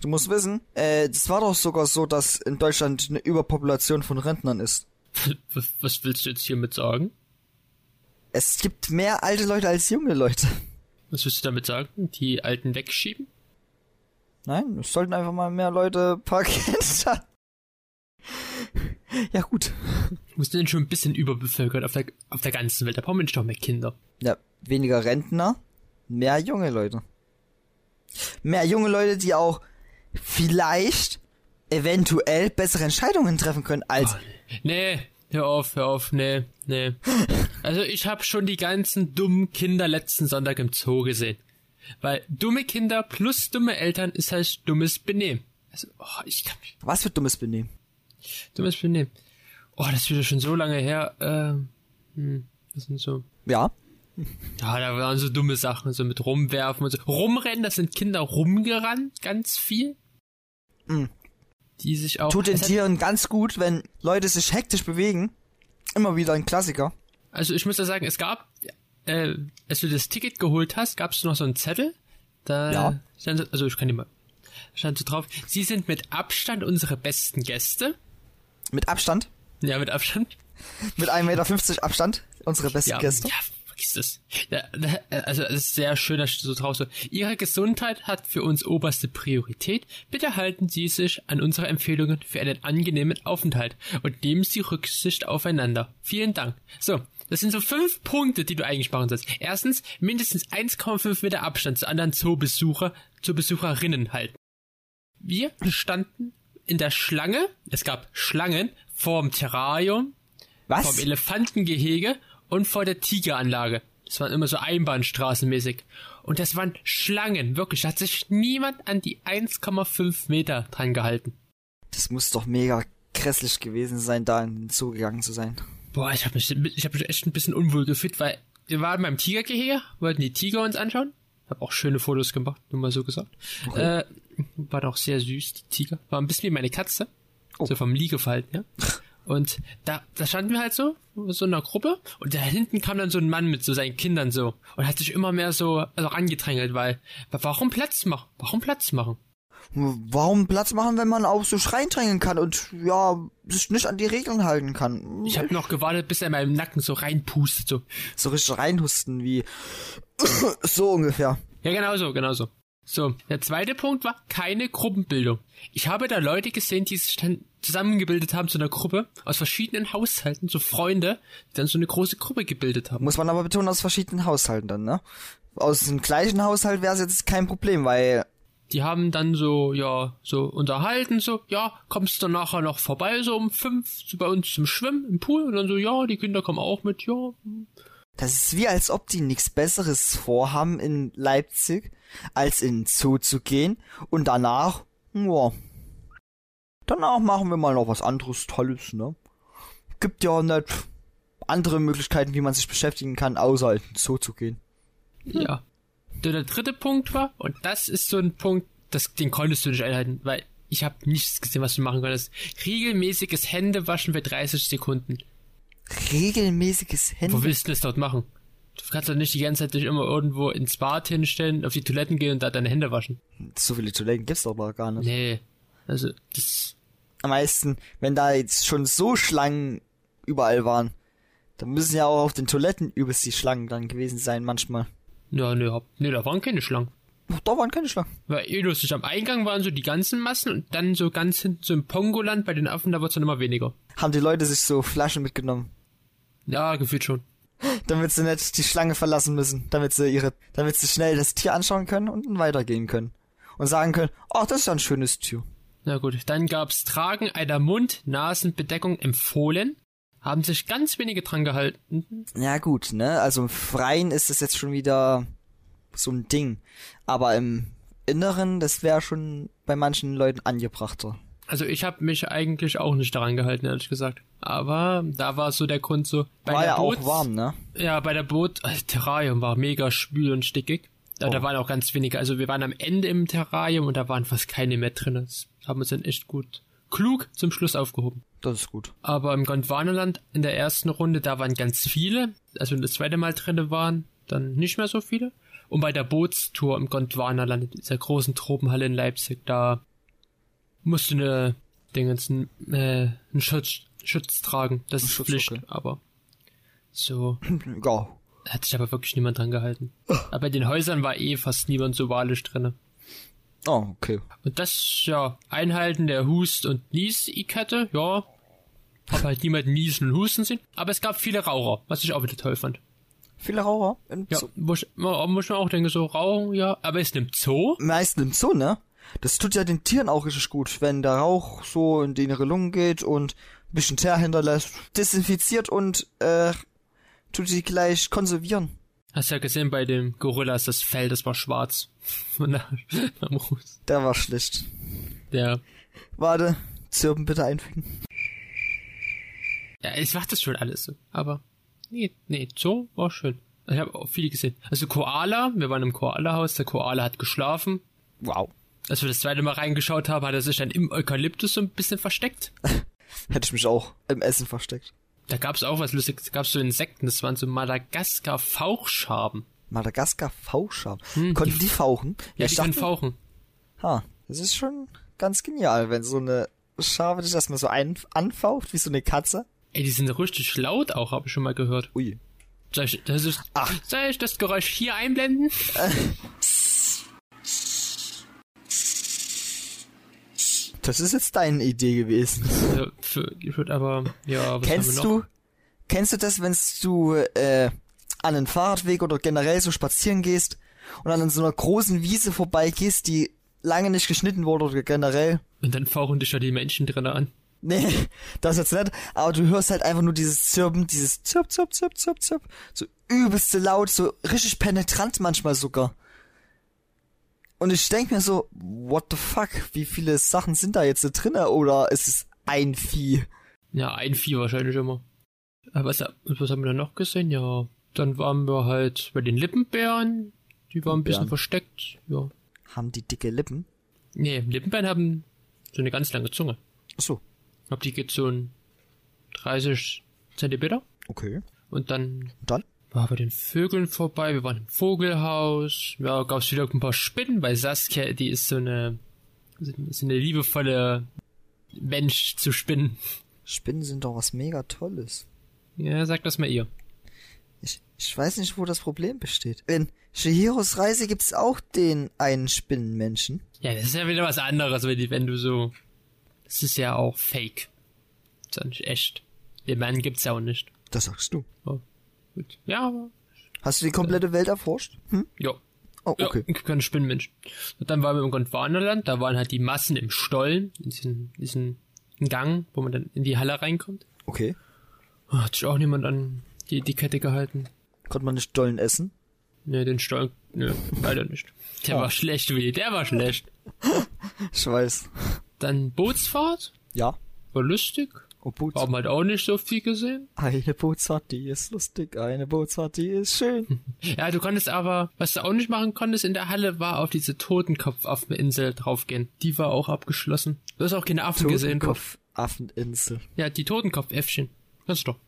Du musst wissen, äh, das war doch sogar so, dass in Deutschland eine Überpopulation von Rentnern ist. (laughs) Was, was willst du jetzt hiermit sagen? Es gibt mehr alte Leute als junge Leute. Was willst du damit sagen? Die Alten wegschieben? Nein, es sollten einfach mal mehr Leute Kinder. (laughs) (laughs) Ja, gut. Wir sind denn schon ein bisschen überbevölkert auf der, auf der ganzen Welt. Da brauchen wir nicht noch mehr Kinder. Ja, weniger Rentner, mehr junge Leute. Mehr junge Leute, die auch vielleicht eventuell bessere Entscheidungen treffen können als Nee, hör auf, hör auf, nee, nee. (laughs) Also ich habe schon die ganzen dummen Kinder letzten Sonntag im Zoo gesehen. Weil dumme Kinder plus dumme Eltern ist halt dummes Benehmen. Also, oh, ich kann mich. was für dummes Benehmen. Dummes Benehmen. Oh, das ist wieder schon so lange her. Ähm, hm, das sind so. Ja, Ja, da waren so dumme Sachen, so mit rumwerfen und so. Rumrennen, das sind Kinder rumgerannt, ganz viel. Mm. Die sich auch. tut den Tieren ganz gut, wenn Leute sich hektisch bewegen. Immer wieder ein Klassiker. Also ich muss ja sagen, es gab, äh, als du das Ticket geholt hast, gab es noch so einen Zettel. Da Ja. stand, so- also ich kann die mal, stand so drauf. Sie sind mit Abstand unsere besten Gäste. Mit Abstand. Ja, mit Abstand. Mit 1,50 Meter Abstand. Unsere besten Ja, Gäste. ja, vergiss das. Ja, da- also es ist sehr schön, dass steht so drauf so. Ihre Gesundheit hat für uns oberste Priorität. Bitte halten Sie sich an unsere Empfehlungen für einen angenehmen Aufenthalt und nehmen Sie Rücksicht aufeinander. Vielen Dank. So, das sind so fünf Punkte, die du eigentlich machen sollst. Erstens, mindestens 1,5 Meter Abstand zu anderen Zoobesucher, zu Besucherinnen halten. Wir standen in der Schlange, es gab Schlangen vorm Terrarium, Was? vom Elefantengehege und vor der Tigeranlage. Das waren immer so Einbahnstraßenmäßig. Und das waren Schlangen, wirklich. Da hat sich niemand an die 1,5 Meter dran gehalten. Das muss doch mega grässlich gewesen sein, da in den Zoo gegangen zu sein. Boah, ich habe mich, ich hab mich echt ein bisschen unwohl gefühlt, weil wir waren beim Tigergehege, wollten die Tiger uns anschauen. Hab auch schöne Fotos gemacht, nur mal so gesagt. Äh, war doch sehr süß, die Tiger. War ein bisschen wie meine Katze. Oh. So vom Liegefalten, ja. Und da, da standen wir halt so, so in einer Gruppe, und da hinten kam dann so ein Mann mit so seinen Kindern so, und hat sich immer mehr so also angedrängelt, weil, warum Platz machen? Warum Platz machen? Warum Platz machen, wenn man auch so reindrängen kann und ja, sich nicht an die Regeln halten kann? Ich habe noch gewartet, bis er in meinem Nacken so reinpustet, so. So richtig reinhusten wie (coughs) so ungefähr. Ja, genau so, genau so. So, der zweite Punkt war keine Gruppenbildung. Ich habe da Leute gesehen, die sich dann zusammengebildet haben zu einer Gruppe aus verschiedenen Haushalten, so Freunde, die dann so eine große Gruppe gebildet haben. Muss man aber betonen, aus verschiedenen Haushalten dann, ne? Aus dem gleichen Haushalt wäre es jetzt kein Problem, weil Die haben dann so, ja, so unterhalten, so, ja, kommst du nachher noch vorbei, so um fünf, so bei uns zum Schwimmen im Pool und dann so, ja, die Kinder kommen auch mit, ja. das ist wie als ob die nichts Besseres vorhaben in Leipzig, als in den Zoo zu gehen und danach, ja, danach machen wir mal noch was anderes Tolles, ne? Gibt ja nicht andere Möglichkeiten, wie man sich beschäftigen kann, außer in den Zoo zu gehen. Ja. Der, der dritte Punkt war, und das ist so ein Punkt, das, den konntest du nicht einhalten, weil ich habe nichts gesehen, was du machen konntest. Regelmäßiges Händewaschen für 30 Sekunden. Regelmäßiges Wo Hände. willst du das dort machen? Du kannst doch nicht die ganze Zeit dich immer irgendwo ins Bad hinstellen, auf die Toiletten gehen und da deine Hände waschen. So viele Toiletten gibt's doch gar nicht. Nee. Also, das, Am meisten, wenn da jetzt schon so Schlangen überall waren, dann müssen ja auch auf den Toiletten übelst die Schlangen dann gewesen sein manchmal. Ja, hab, nee, da waren keine Schlangen. Da waren keine Schlangen. Weil eh lustig, am Eingang waren so die ganzen Massen und dann so ganz hinten so im Pongoland bei den Affen, da wird's dann immer weniger. Haben die Leute sich so Flaschen mitgenommen. Ja, gefühlt schon. damit sie nicht die Schlange verlassen müssen, damit sie ihre, damit sie schnell das Tier anschauen können und weitergehen können. Und sagen können, oh, das ist ja ein schönes Tier. Na gut, dann gab's Tragen einer Mund-Nasen-Bedeckung empfohlen. Haben sich ganz wenige dran gehalten. Ja gut, ne? Also im Freien ist das jetzt schon wieder so ein Ding. Aber im Inneren, das wäre schon bei manchen Leuten angebrachter. Also ich habe mich eigentlich auch nicht daran gehalten, ehrlich gesagt. Aber da war so der Grund so. Bei War der ja Boots- auch warm, ne? Ja, bei der Boot, äh, Terrarium war mega schwül und stickig. Da, da Oh. waren auch ganz wenige. Also wir waren am Ende im Terrarium und da waren fast keine mehr drin. Das haben wir uns dann echt gut, klug zum Schluss aufgehoben. Das ist gut. Aber im Gondwanaland in der ersten Runde, da waren ganz viele. Also wenn das zweite Mal drinne waren, dann nicht mehr so viele. Und bei der Bootstour im Gondwanaland, in dieser großen Tropenhalle in Leipzig, da musste eine Dingens, äh, einen Schutz, Schutz tragen. Das Ein ist Schutz, Pflicht. okay. Aber so (clears throat) Ja. hat sich aber wirklich niemand dran gehalten. Aber bei den Häusern war eh fast niemand so wahrlich drinne. Oh, okay. Und das, ja, Einhalten der Hust- und Nies-Ikette, ja, hab halt niemanden niesen und husten sehen. Aber es gab viele Raucher, was ich auch wieder toll fand. Viele Raucher im Ja, Zoo. wo ich mir auch denke, so Rauchen, ja, aber ist im Zoo? Meistens im Zoo, ne? Das tut ja den Tieren auch richtig gut, wenn der Rauch so in die ihre Lungen geht und ein bisschen Teer hinterlässt. Desinfiziert und, äh, tut sie gleich konservieren. Hast ja gesehen bei den Gorillas, das Fell, das war schwarz. (laughs) Von der, am Ruß. Der war schlecht. Der, Warte, Zirpen bitte einfügen. ja, ich mach das schon alles so. Aber, nee, nee, Zoo war schön. Ich habe auch viele gesehen. Also Koala, wir waren im Koala-Haus, der Koala hat geschlafen. Wow. Als wir das zweite Mal reingeschaut haben, hat er sich dann im Eukalyptus so ein bisschen versteckt. (laughs) Hätte ich mich auch im Essen versteckt. Da gab's auch was Lustiges. Da gab's so Insekten, das waren so Madagaskar-Fauchschaben. Madagaskar Fauchschaben. Hm, Konnten die- die, fauchen? Ja, ich die können dachte, fauchen. ha, das ist schon ganz genial, wenn so eine Schabe dich erstmal so ein anfaucht, wie so eine Katze. Ey, die sind richtig laut auch, habe ich schon mal gehört. Ui. Soll ich das, ist, Ach. soll ich das Geräusch hier einblenden? (laughs) Das ist jetzt deine Idee gewesen. Ja, für, ich würd aber, ja, was Kennst du, kennst du das, wenn du äh, an einen Fahrradweg oder generell so spazieren gehst und dann an so einer großen Wiese vorbeigehst, die lange nicht geschnitten wurde oder generell? Und dann fauchen dich ja die Menschen drin an. Nee, das jetzt nicht, aber du hörst halt einfach nur dieses Zirpen, dieses Zirp, Zirp, Zirp, Zirp, Zirp, so übelste laut, so richtig penetrant manchmal sogar. Und ich denk mir so, what the fuck, wie viele Sachen sind da jetzt drinne oder ist es ein Vieh? Ja, ein Vieh wahrscheinlich immer. Aber was, was haben wir da noch gesehen? Ja, dann waren wir halt bei den Lippenbären. Die waren ein bisschen versteckt. Ja. Haben die dicke Lippen? Nee, Lippenbären haben so eine ganz lange Zunge. Achso, Ich glaube, die geht so ein 30 Zentimeter. okay. Und dann Und dann? War bei den Vögeln vorbei. Wir waren im Vogelhaus. Ja, gab's wieder ein paar Spinnen, weil Saskia, die ist so eine, ist eine liebevolle Mensch zu Spinnen. Spinnen sind doch was mega Tolles. Ja, sag das mal ihr. Ich, ich weiß nicht, wo das Problem besteht. In Shihiros Reise gibt's auch den einen Spinnenmenschen. Ja, das ist ja wieder was anderes, wenn, wenn du so, das ist ja auch fake. ist ja nicht echt. Den Mann gibt's ja auch nicht. Das sagst du. Oh, gut. Ja, aber, Hast du die komplette Welt erforscht? Hm? ja. Oh, Ja, okay. ich kann Spinnenmensch. Und dann waren wir im Gondwanaland, da waren halt die Massen im Stollen, in diesen, diesen Gang, wo man dann in die Halle reinkommt. Okay. Oh, Hat sich auch niemand an die, die Kette gehalten. Konnte man nicht Dollen essen? Ne, den Stollen, ne, leider nicht. Der Oh. war schlecht, Willi, der war schlecht. (laughs) Ich weiß. Dann Bootsfahrt, Ja. war lustig. Oh, Boots. Haben halt auch nicht so viel gesehen. Eine Bootsfahrt, die ist lustig. Eine Bootsfahrt, die ist schön. (laughs) Ja, du konntest aber, was du auch nicht machen konntest in der Halle, war auf diese Totenkopf-Affeninsel draufgehen. Die war auch abgeschlossen. Du hast auch keine Affen gesehen. Totenkopf, Affeninsel. Ja, die Totenkopf-Äffchen. Kannst du doch.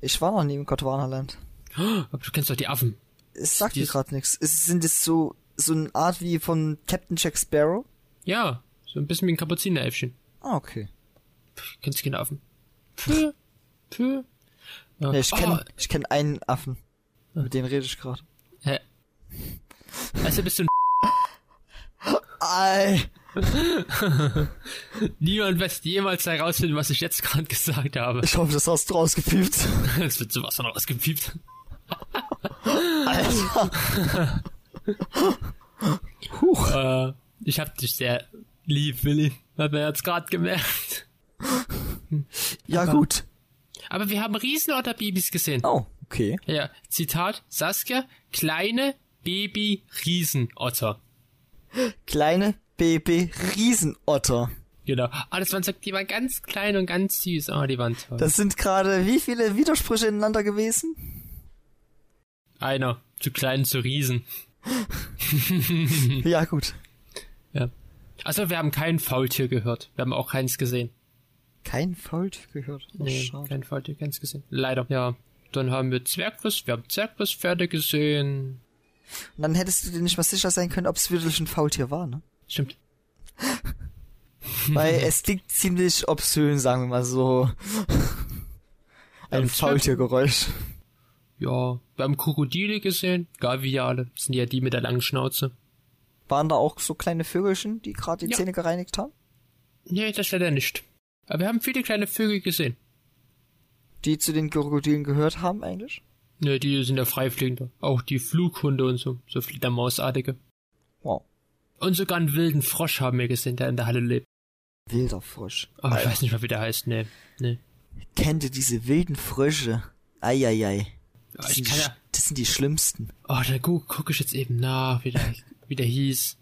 Ich war noch nie im Gondwanaland. (gasps) Aber du kennst doch die Affen. Es sagt Die mir gerade nichts. Sind es so, so eine Art wie von Captain Jack Sparrow? Ja, so ein bisschen wie ein Kapuzineräffchen. Ah, okay. Pff, Kennst du keine Affen? (laughs) Pö, pö. Ja. Ja, ich kenne Oh, ich kenn einen Affen. Mit dem rede ich gerade. hä? Also bist du ein (laughs) Ei, (laughs) Niemand wird jemals herausfinden, was ich jetzt gerade gesagt habe. Ich hoffe, das hast du rausgepiept. Es wird sowas von rausgepiept. Alter. Huch. Äh, ich hab dich sehr lieb, Willi. Hat man jetzt gerade gemerkt. (laughs) Ja, Aber- gut. Aber wir haben Riesenotterbabys gesehen. Oh, okay. Ja, Zitat Saskia, kleine Baby Riesenotter. Kleine Baby Riesenotter. Genau. Ah, das waren so, die waren ganz klein und ganz süß. Ah, die waren toll. Das sind gerade wie viele Widersprüche ineinander gewesen? Einer. Zu klein, zu Riesen. (laughs) Ja, gut. Ja. Also, wir haben kein Faultier gehört. Wir haben auch keins gesehen. Kein Fault gehört. Nee, schade. kein Faultier, keins gesehen. Leider. Ja. Dann haben wir Zwergwurst, wir haben Zwergwurstpferde gesehen. Und dann hättest du dir nicht mal sicher sein können, ob es wirklich ein Faultier war, ne? Stimmt. (laughs) Weil es klingt ziemlich obszön, sagen wir mal so. Ein Faultiergeräusch. Ja. Wir haben Krokodile gesehen. Gaviale. Das sind ja die mit der langen Schnauze. Waren da auch so kleine Vögelchen, die gerade die Ja. Zähne gereinigt haben? Nee, das leider nicht. Aber wir haben viele kleine Vögel gesehen. Die zu den Krokodilen gehört haben eigentlich? Ne, die sind ja freifliegende. Auch die Flughunde und so. So Fledermausartige. Wow. Und sogar einen wilden Frosch haben wir gesehen, der in der Halle lebt. Wilder Frosch. Aber ich weiß nicht mal, wie der heißt. Nee, nee. Kennt ihr diese wilden Frösche? Eieiei. Ja, Das, ich sind die, kann sch- ja. das sind die schlimmsten. Oh, da gu gucke ich jetzt eben nach, wie der, wie der hieß.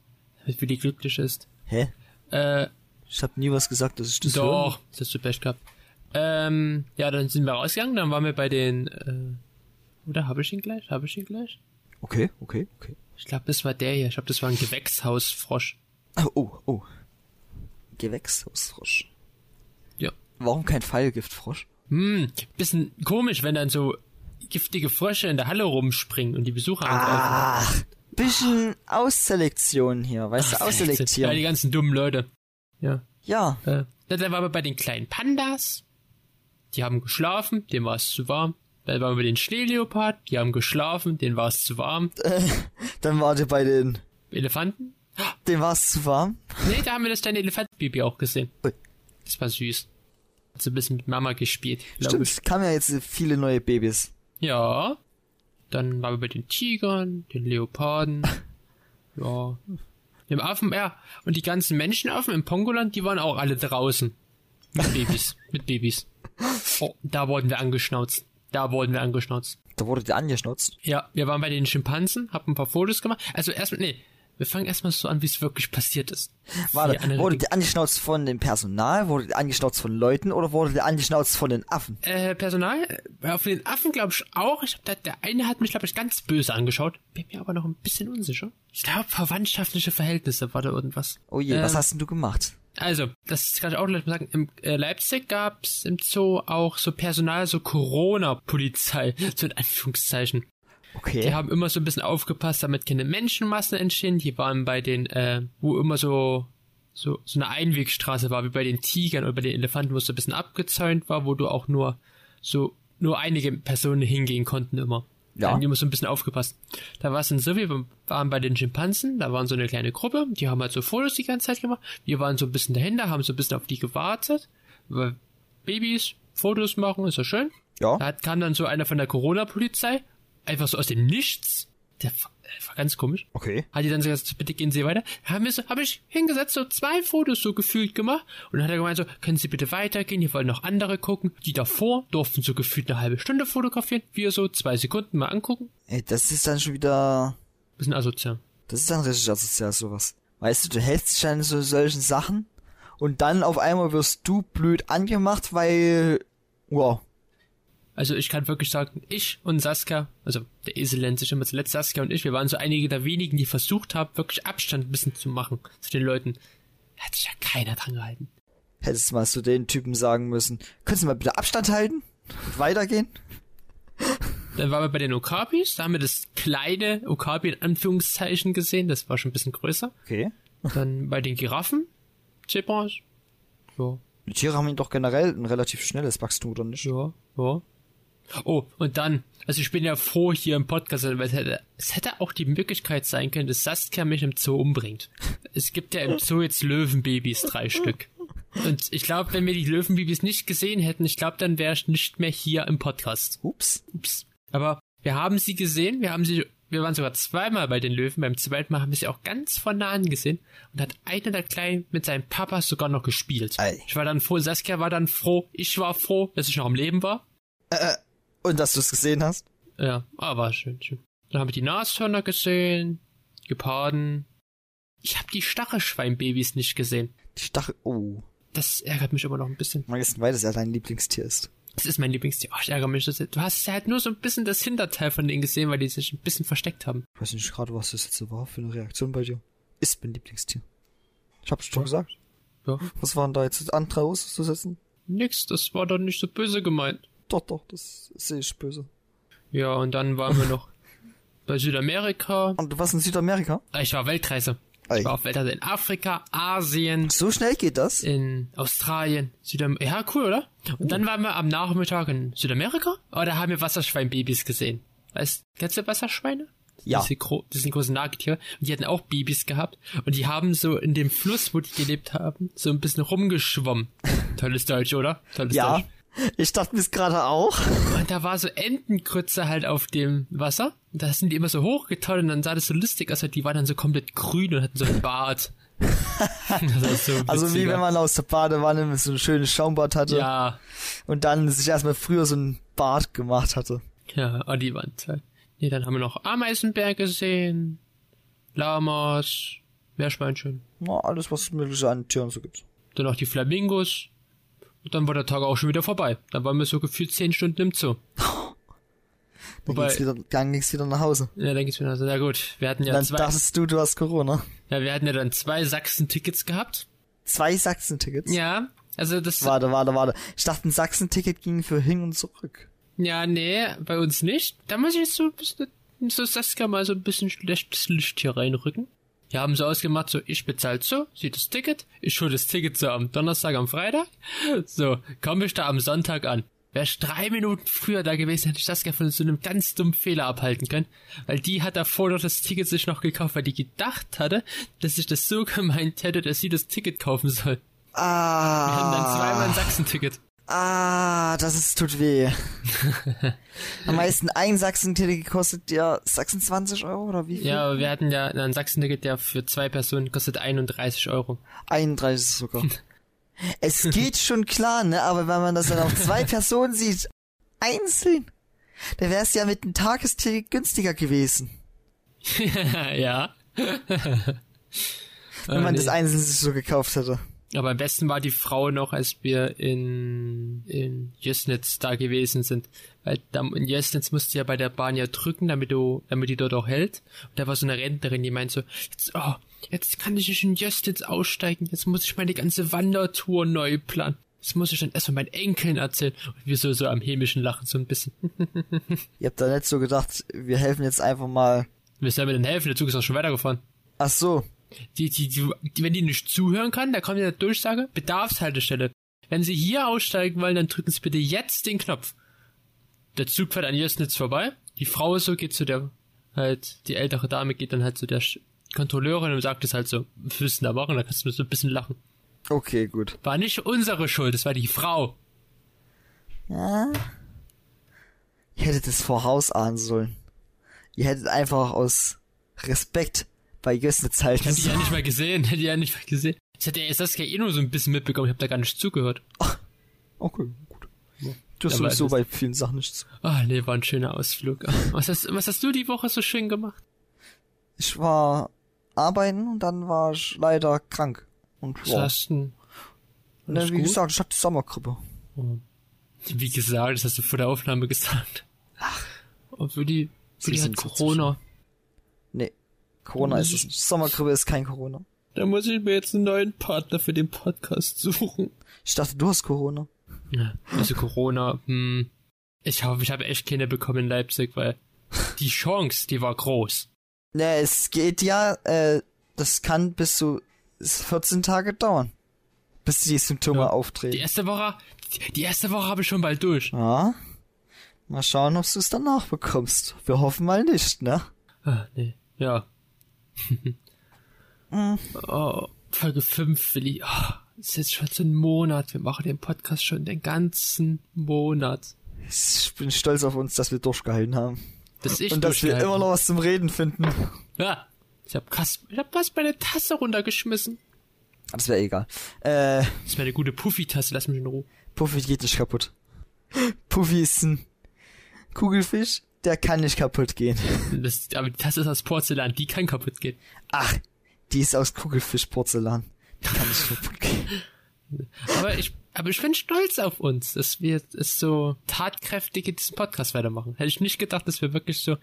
Wie die glücklich ist. Hä? Äh, Ich hab nie was gesagt, dass ich das höre. doch, das hast du Pech gehabt. Ähm, ja, dann sind wir rausgegangen, dann waren wir bei den, äh, oder habe ich ihn gleich? Habe ich ihn gleich? Okay, okay, okay. Ich glaube, das war der hier. Ich glaube, das war ein Gewächshausfrosch. Oh, oh, oh. Gewächshausfrosch. Ja. Warum kein Pfeilgiftfrosch? Hm, bisschen komisch, wenn dann so giftige Frösche in der Halle rumspringen und die Besucher angreifen. Ach, bisschen Ausselektion hier, weißt du, Ja, die ausselektieren. ganzen dummen Leute. Ja. Ja, Äh, dann waren wir bei den kleinen Pandas. Die haben geschlafen, denen war es zu warm. Dann waren wir bei den Schneeleopard, die haben geschlafen, denen war es zu warm. (laughs) dann war der bei den, Elefanten? dem war es zu warm. Nee, da haben wir das kleine Elefantenbaby auch gesehen. Ui. Das war süß. Hat so ein bisschen mit Mama gespielt, Stimmt, ich. es kamen ja jetzt viele neue Babys. Ja. Dann waren wir bei den Tigern, den Leoparden. (laughs) ja. Dem Affen, ja. Und die ganzen Menschenaffen im Pongoland, die waren auch alle draußen. Mit Babys. (laughs) mit Babys. Oh, da wurden wir angeschnauzt. Da wurden wir angeschnauzt. Da wurde der angeschnutzt. Ja, wir waren bei den Schimpansen, haben ein paar Fotos gemacht. Also erstmal, nee, wir fangen erstmal so an, wie es wirklich passiert ist. Warte, wurde der angeschnauzt von dem Personal, wurde der angeschnauzt von Leuten oder wurde der angeschnauzt von den Affen? Äh, Personal, äh, auf den Affen glaube ich auch. Ich hab da, der eine hat mich, glaube ich, ganz böse angeschaut. Bin mir aber noch ein bisschen unsicher. Ich glaube, verwandtschaftliche Verhältnisse war da irgendwas. Oh je, Ähm, was hast denn du gemacht? Also, das kann ich auch gleich mal sagen. Im äh, Leipzig gab's im Zoo auch so Personal, so Corona-Polizei, so in Anführungszeichen. Okay. Die haben immer so ein bisschen aufgepasst, damit keine Menschenmassen entstehen. Die waren bei den, äh, wo immer so, so, so eine Einwegstraße war, wie bei den Tigern oder bei den Elefanten, wo es so ein bisschen abgezäunt war, wo du auch nur so, nur einige Personen hingehen konnten immer. Ja. Da haben die immer so ein bisschen aufgepasst. Da war es dann so, wir waren bei den Schimpansen, da waren so eine kleine Gruppe, die haben halt so Fotos die ganze Zeit gemacht. Wir waren so ein bisschen dahinter, haben so ein bisschen auf die gewartet. Babys, Fotos machen, ist ja schön. ja. Da hat- kam dann so einer von der Corona-Polizei, einfach so aus dem Nichts. Der war, ganz komisch. Okay. Hat die dann so gesagt, bitte gehen Sie weiter. Haben wir so, habe ich hingesetzt, so zwei Fotos so gefühlt gemacht. Und dann hat er gemeint so, können Sie bitte weitergehen, hier wollen noch andere gucken. Die davor durften so gefühlt eine halbe Stunde fotografieren. Wir so zwei Sekunden mal angucken. Ey, das ist dann schon wieder, Bisschen asozial. das ist dann richtig asozial, sowas. Weißt du, du hältst dich an so solchen Sachen und dann auf einmal wirst du blöd angemacht, weil, wow. Also ich kann wirklich sagen, ich und Saskia, also der Esel nennt sich immer zuletzt Saskia und ich, wir waren so einige der wenigen, die versucht haben, wirklich Abstand ein bisschen zu machen zu den Leuten. Da hat sich ja keiner dran gehalten. Hättest mal zu den Typen sagen müssen, können Sie mal bitte Abstand halten? Und weitergehen? Dann waren wir bei den Okapis, da haben wir das kleine Okapi in Anführungszeichen gesehen, das war schon ein bisschen größer. Okay. Dann bei den Giraffen, Zebras, ja, Die Tiere haben doch generell ein relativ schnelles Wachstum, oder nicht? ja, ja. Oh, und dann, also ich bin ja froh hier im Podcast, weil es hätte, es hätte auch die Möglichkeit sein können, dass Saskia mich im Zoo umbringt. Es gibt ja im Zoo jetzt Löwenbabys, drei Stück. Und ich glaube, wenn wir die Löwenbabys nicht gesehen hätten, ich glaube, dann wäre ich nicht mehr hier im Podcast. Ups. Ups. Aber wir haben sie gesehen, wir haben sie, wir waren sogar zweimal bei den Löwen, beim zweiten Mal haben wir sie auch ganz von nah gesehen und hat einer der Kleinen mit seinem Papa sogar noch gespielt. Ei. Ich war dann froh, Saskia war dann froh, ich war froh, dass ich noch am Leben war. Und dass du es gesehen hast? Ja, ah, war schön, schön. Dann habe ich die Nashörner gesehen, Geparden. Ich habe die Stachelschweinbabys nicht gesehen. Die Stachel. Oh. Das ärgert mich aber noch ein bisschen. Wissen, weil das ja dein Lieblingstier ist. Das ist mein Lieblingstier. Oh, ich ärgere mich. Das, du hast ja halt nur so ein bisschen das Hinterteil von denen gesehen, weil die sich ein bisschen versteckt haben. Ich weiß nicht gerade, was das jetzt so war für eine Reaktion bei dir. Ist mein Lieblingstier. Ich hab's schon gesagt. Ja. Was waren da jetzt andere auszusetzen? Nix, das war doch nicht so böse gemeint. Doch, doch, das sehe ich böse. Ja, und dann waren wir noch (laughs) bei Südamerika. Und du warst in Südamerika? Ah, Ich war Weltreise. Ei. Ich war auf Weltreise in Afrika, Asien, So schnell geht das? in Australien, Südamerika. Ja, cool, oder? Und dann waren wir am Nachmittag in Südamerika. Oh, da haben wir Wasserschweinbabys gesehen. Weißt, kennst du Wasserschweine? Ja. Diese, gro das sind große Nagetiere. Und die hatten auch Babys gehabt. Und die haben so in dem Fluss, wo die gelebt haben, so ein bisschen rumgeschwommen. (laughs) Tolles Deutsch, oder? Tolles Ja. Deutsch. Ich dachte mir gerade auch. Und da war so Entenkrütze halt auf dem Wasser. Und da sind die immer so hochgetaut und dann sah das so lustig aus. Die waren dann so komplett grün und hatten so einen Bart. (laughs) so Also wie wenn man aus der Badewanne mit so ein schönes Schaumbad hatte Ja, und dann sich erstmal früher so ein Bart gemacht hatte. ja, oh, die waren toll. Nee, dann haben wir noch Ameisenbär gesehen, Lamas, Meerschweinchen, Na, alles, was es mögliche an Tieren so gibt. dann auch die Flamingos. Und dann war der Tag auch schon wieder vorbei. Dann waren wir so gefühlt zehn Stunden im Zoo. (laughs) Dann Wobei- ging's wieder, dann ging's wieder nach Hause. Ja, dann geht's wieder so. Na gut, wir hatten ja dann zwei, dachtest du, du hast Corona. ja, wir hatten ja dann zwei Sachsen-Tickets gehabt. Zwei Sachsen-Tickets? Ja, also das, Warte, warte, warte. Ich dachte, ein Sachsen-Ticket ging für hin und zurück. ja, nee, bei uns nicht. Da muss ich jetzt so ein bisschen, so Saskia mal so ein bisschen schlechtes Licht hier reinrücken. Wir haben so ausgemacht, so, ich bezahl so, sie das Ticket, ich hol das Ticket so am Donnerstag, am Freitag. So, komme ich da am Sonntag an. Wäre ich drei Minuten früher da gewesen, hätte ich Saskia von so einem ganz dummen Fehler abhalten können. Weil die hat davor noch das Ticket sich noch gekauft, weil die gedacht hatte, dass ich das so (laughs) gemeint hätte, dass sie das Ticket kaufen soll. Wir hatten dann zweimal ein Ah, Sachsen-Ticket. Ah, das ist, tut weh. (laughs) Am meisten ein Sachsen-Ticket kostet ja 26 Euro oder wie viel? Ja, aber wir hatten ja ein Sachsen-Ticket, der für zwei Personen kostet 31 Euro. 31 sogar. (laughs) es geht schon klar, ne? Aber wenn man das dann auf zwei (laughs) Personen sieht, einzeln, dann wäre es ja mit einem Tagesticket günstiger gewesen, ja. wenn man das einzeln so gekauft hätte. Aber am besten war die Frau noch, als wir in, in Jösnitz da gewesen sind. Weil da, in Jösnitz musst du ja bei der Bahn ja drücken, damit du, damit die dort auch hält. Und da war so eine Rentnerin, die meint so, jetzt, oh, jetzt kann ich nicht in Jösnitz aussteigen, jetzt muss ich meine ganze Wandertour neu planen. Das muss ich dann erstmal meinen Enkeln erzählen. Und wir so, so am hämischen Lachen, so ein bisschen. (laughs) Ihr habt da nicht so gedacht, wir helfen jetzt einfach mal. Wir sollen mir denn helfen? Der Zug ist auch schon weitergefahren. Ach so, Die, die, die, wenn die nicht zuhören kann, da kommt ja die Durchsage, Bedarfshaltestelle. Wenn Sie hier aussteigen wollen, dann drücken Sie bitte jetzt den Knopf. Der Zug fährt an Jösnitz vorbei. Die Frau so geht zu der, halt, die ältere Dame geht dann halt zu der Kontrolleurin und sagt es halt so, denn da machen? Da kannst du so ein bisschen lachen. okay, gut. War nicht unsere Schuld, es war die Frau. Ja. Ihr hättet es vorausahnen sollen. Ihr hättet einfach aus Respekt bei Jösnitz halten Ich (laughs) hab die ja nicht mal gesehen, hätte die ja nicht mal gesehen. Das hätte Saskia eh nur so ein bisschen mitbekommen, ich hab da gar nicht zugehört. Okay, gut. Du hast sowieso es. bei vielen Sachen nichts. Ah, nee, war ein schöner Ausflug. (laughs) Was hast, was hast du die Woche so schön gemacht? Ich war arbeiten und dann war ich leider krank. Und Was ja, hast du denn? alles wie gut? gesagt, ich hatte Sommergrippe. Wie gesagt, das hast du vor der Aufnahme gesagt. Ach. Und für die, für die hat Corona. Corona ist es. Sommergrippe ist kein Corona. Da muss ich mir jetzt einen neuen Partner für den Podcast suchen. Ich dachte, du hast Corona. Ja, also Corona, hm. Ich hoffe, ich habe echt keine bekommen in Leipzig, weil (laughs) die Chance, die war groß. Ne, es geht ja, äh, das kann bis zu 14 Tage dauern. Bis die Symptome Ja. auftreten. Die erste Woche, die erste Woche habe ich schon bald durch. Ja. Mal schauen, ob du es danach bekommst. Wir hoffen mal nicht, ne? Ah, nee. Ja. (laughs) oh, Folge 5, Willi. Oh, ist jetzt schon so ein Monat. Wir machen den Podcast schon den ganzen Monat. Ich bin stolz auf uns, dass wir durchgehalten haben. Dass ich Und dass wir immer noch was zum Reden finden. Ja. Ich hab, Kas ich hab fast meine Tasse runtergeschmissen. Das wäre egal. Äh, Das ist meine gute Puffy-Tasse, lass mich in Ruhe. Puffy geht nicht kaputt. (gasps) Puffy ist ein Kugelfisch, der kann nicht kaputt gehen. Das, aber die Tasse ist aus Porzellan, die kann kaputt gehen. Ach, die ist aus Kugelfischporzellan. Die kann nicht kaputt gehen. (laughs) Aber ich, aber ich bin stolz auf uns, dass wir es so tatkräftig in diesem Podcast weitermachen. Hätte ich nicht gedacht, dass wir wirklich so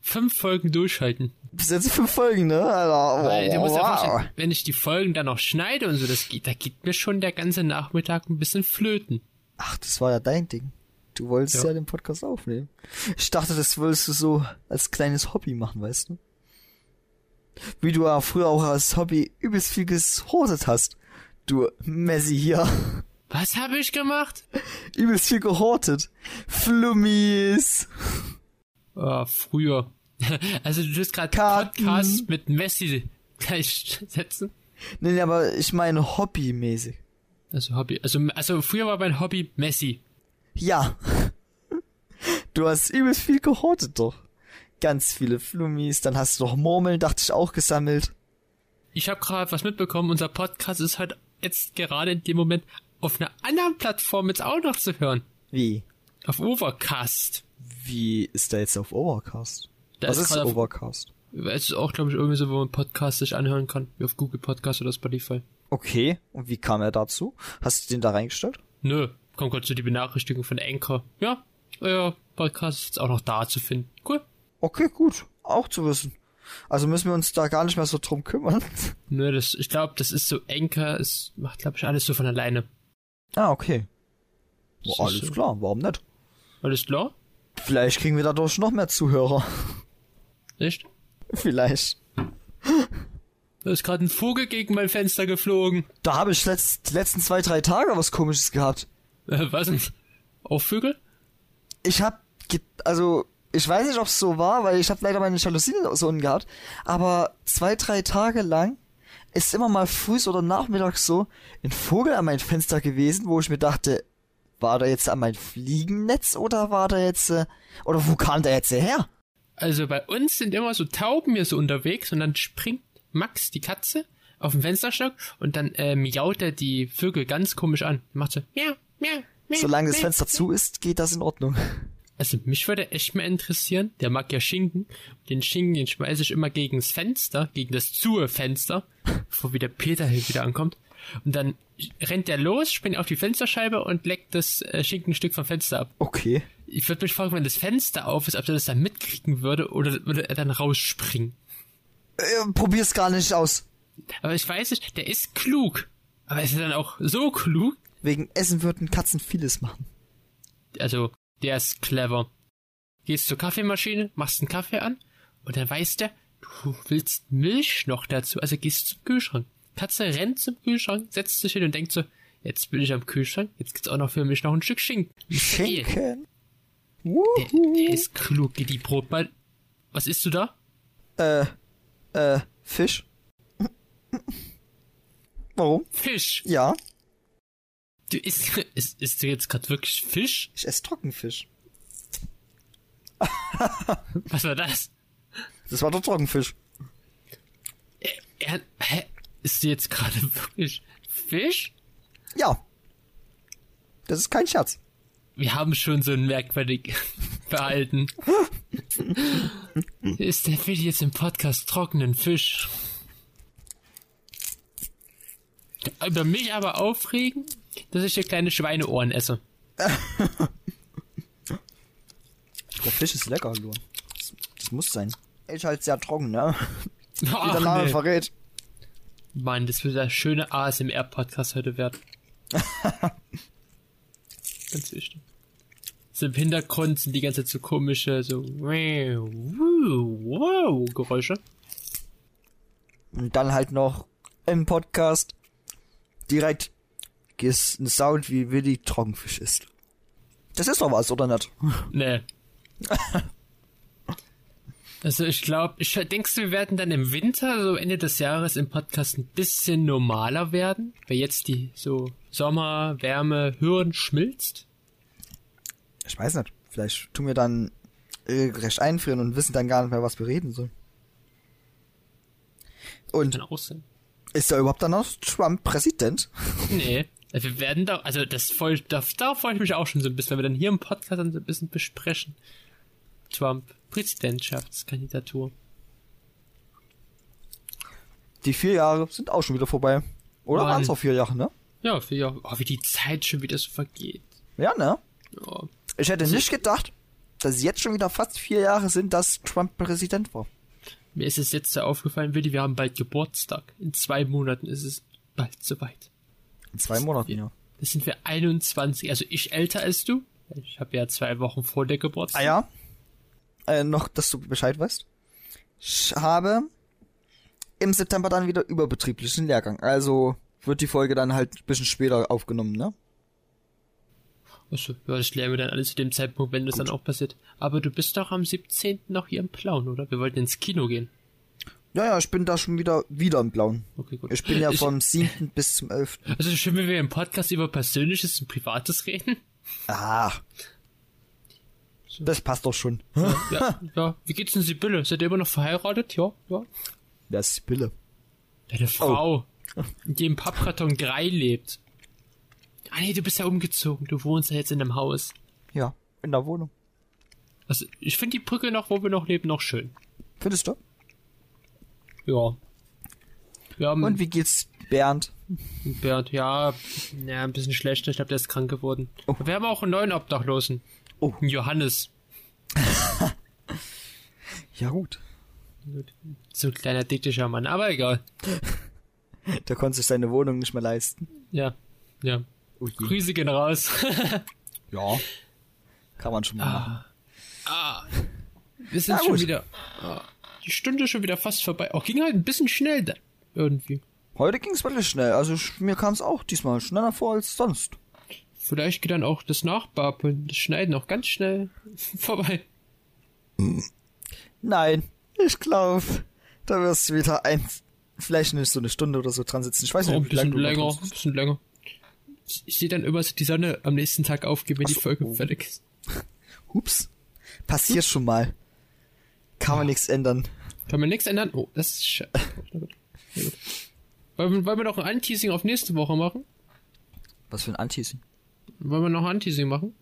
fünf Folgen durchhalten. Bis jetzt fünf Folgen, ne? Alter, Weil du wow, musst wow. wenn ich die Folgen dann noch schneide und so, das geht, da geht mir schon der ganze Nachmittag ein bisschen flöten. Ach, das war ja dein Ding. Du wolltest ja. Ja. den Podcast aufnehmen. Ich dachte, das wolltest du so als kleines Hobby machen, weißt du? Wie du ja früher auch als Hobby übelst viel gehortet hast. Du Messi hier. Was habe ich gemacht? übelst viel gehortet. Flummis. Oh, früher. (laughs) Also du willst gerade. Podcast mit Messi gleichsetzen? Nee, nee, aber ich meine hobbymäßig. Also Hobby. Also, also früher war mein Hobby Messi. Ja. (laughs) Du hast übelst viel gehortet doch. Ganz viele Flummis, dann hast du doch Murmeln, dachte ich, auch gesammelt. Ich habe gerade was mitbekommen, unser Podcast ist halt jetzt gerade in dem Moment auf einer anderen Plattform jetzt auch noch zu hören. Wie? Auf Overcast. Wie ist da jetzt auf Overcast? Da Was ist ist Overcast? Es ist auch, glaube ich, irgendwie so, wo man Podcast sich anhören kann, wie auf Google Podcast oder Spotify. Okay, und wie kam er dazu? Hast du den da reingestellt? Nö, kommt gerade so die Benachrichtigung von Anchor. Ja, euer Podcast ist jetzt auch noch da zu finden. Cool. Okay, gut. Auch zu wissen. Also müssen wir uns da gar nicht mehr so drum kümmern. (laughs) Nö, das, ich glaube, das ist so Anchor, es macht, glaube ich, alles so von alleine. ah, okay. Ist alles so. klar, warum nicht? Alles klar? Vielleicht kriegen wir dadurch noch mehr Zuhörer. (laughs) Echt? Vielleicht. Da ist gerade ein Vogel gegen mein Fenster geflogen. Da habe ich letzt, die letzten zwei, drei Tage was komisches gehabt. Äh, was denn? Auch Vögel? Ich hab, also, ich weiß nicht, ob es so war, weil ich habe leider meine Jalousien so gehabt, aber zwei, drei Tage lang ist immer mal früh oder nachmittags so ein Vogel an mein Fenster gewesen, wo ich mir dachte, war der jetzt an mein Fliegennetz oder war der jetzt, äh, oder wo kam der jetzt her? Also bei uns sind immer so Tauben hier so unterwegs und dann springt Max, die Katze, auf den Fensterstock und dann äh, miaut er die Vögel ganz komisch an. Macht so, miau. Solange das. Fenster zu ist, geht das in Ordnung. Also mich würde echt mal interessieren, der mag ja Schinken. Den Schinken, den schmeiße ich immer gegen das Fenster, gegen das zuhe Fenster, bevor wieder Peter hier wieder ankommt. Und dann rennt der los, springt auf die Fensterscheibe und leckt das äh, Schinkenstück vom Fenster ab. Okay. Ich würde mich fragen, wenn das Fenster auf ist, ob er das dann mitkriegen würde oder würde er dann rausspringen. Äh, probier's gar nicht aus. Aber ich weiß nicht, der ist klug. Aber ist er dann auch so klug? Wegen Essen würden Katzen vieles machen. Also, der ist clever. Gehst zur Kaffeemaschine, machst einen Kaffee an und dann weiß der, du willst Milch noch dazu. Also gehst zum Kühlschrank. Katze rennt zum Kühlschrank, setzt sich hin und denkt so, jetzt bin ich am Kühlschrank, jetzt gibt's auch noch für mich noch ein Stück Schinken. Schinken. Der, der ist klug, geh die Brot mal. Was isst du da? Äh, äh, Fisch. Warum? Fisch. Ja, Du isst, (laughs) isst, isst du jetzt gerade wirklich Fisch? ich esse Trockenfisch. (laughs) Was war das? Das war der Trockenfisch. Er, hä? Isst du jetzt gerade (laughs) wirklich Fisch? Ja. Das ist kein Scherz. Wir haben schon so ein merkwürdig Verhalten. Ist der Willi jetzt im Podcast trockenen Fisch? Über mich aber aufregen, dass ich hier kleine Schweineohren esse. Der Fisch ist lecker, Luan. Das, das muss sein. Ich halt sehr trocken, ne? (laughs) Wie der Ach, Name nee. verrät. Mann, das wird der schöne ASMR-Podcast heute werden. (laughs) Ganz wichtig. So im Hintergrund sind die ganze Zeit so komische, so wow, Geräusche. Und dann halt noch im Podcast direkt ist ein Sound, wie Willi Trockenfisch ist. Das ist doch was, oder nicht? (laughs) Nee. (laughs) Also ich glaube, ich denkst du, wir werden dann im Winter, so Ende des Jahres im Podcast ein bisschen normaler werden, weil jetzt die so Sommer, Wärme, Hören schmilzt? Ich weiß nicht. Vielleicht tun wir dann recht einfrieren und wissen dann gar nicht mehr, was wir reden sollen. Und ist da überhaupt dann noch Trump Präsident? Nee. (laughs) Also wir werden da, also das voll, da, da freue ich mich auch schon so ein bisschen, wenn wir dann hier im Podcast dann so ein bisschen besprechen. Trump, Präsidentschaftskandidatur. Die vier Jahre sind auch schon wieder vorbei. Oder waren es auch vier Jahre, ne? Ja, für ja, oh, wie die Zeit schon wieder so vergeht. Ja, ne? Ja. Ich hätte nicht gedacht, dass jetzt schon wieder fast vier Jahre sind, dass Trump Präsident war. Mir ist es jetzt so aufgefallen, Willi, wir haben bald Geburtstag. In zwei Monaten ist es bald soweit. In zwei Monaten, ja. Das sind wir 21, also ich älter als du. Ich habe ja zwei Wochen vor der Geburtstag. Ah ja. Äh, noch, dass du Bescheid weißt. Ich habe im September dann wieder überbetrieblichen Lehrgang. Also wird die Folge dann halt ein bisschen später aufgenommen, ne? Achso, ja, das lernen wir dann alles zu dem Zeitpunkt, wenn das dann auch passiert. Aber du bist doch am 17. noch hier im Plauen, oder? Wir wollten ins Kino gehen. Ja, ja, ich bin da schon wieder, wieder im Blauen. Okay, gut. Ich bin ja vom 7. bis zum 11. Also schön, wenn wir im Podcast über Persönliches und Privates reden. Ah. Das passt doch schon. Ja, ja. Wie geht's denn Sibylle? Seid ihr immer noch verheiratet? Ja, ja. Wer ist Sibylle? Deine Frau, die im Pappkarton 3 lebt. Ah nee, du bist ja umgezogen. Du wohnst ja jetzt in einem Haus. Ja, in der Wohnung. Also, ich finde die Brücke noch, wo wir noch leben, noch schön. Findest du? Ja. Haben Und wie geht's Bernd? Bernd, ja, ja, ein bisschen schlechter. Ich glaube, der ist krank geworden. Oh. Wir haben auch einen neuen Obdachlosen. Oh. Johannes. (laughs) Ja gut. So ein kleiner dicklicher Mann, aber egal. Der konnte sich seine Wohnung nicht mehr leisten. Ja, ja. Oh. Grüße gehen raus. (laughs) Ja. Kann man schon mal machen. ah, wir sind schon wieder. Ah, die Stunde ist schon wieder fast vorbei. Auch ging halt ein bisschen schnell da. Irgendwie. Heute ging's wirklich schnell. Also mir kam's auch diesmal schneller vor als sonst. Vielleicht geht dann auch das Nachbapeln, das Schneiden auch ganz schnell (laughs) vorbei. Nein, ich glaube, da wirst du wieder ein, vielleicht nicht so eine Stunde oder so dran sitzen. Ich weiß Oh, nicht, wie lange bisschen du länger, ein bisschen länger. Ich, ich sehe dann immer so die Sonne am nächsten Tag aufgehen, wenn die so, Folge oh. fertig ist. (laughs) Hups. Passiert schon mal. Kann man nichts ändern. Kann man nichts ändern? Oh, das ist gut. Wollen, wir- wollen wir noch ein Anteasing auf nächste Woche machen? Was für ein Anteasing? Wollen wir noch ein Anteasing machen?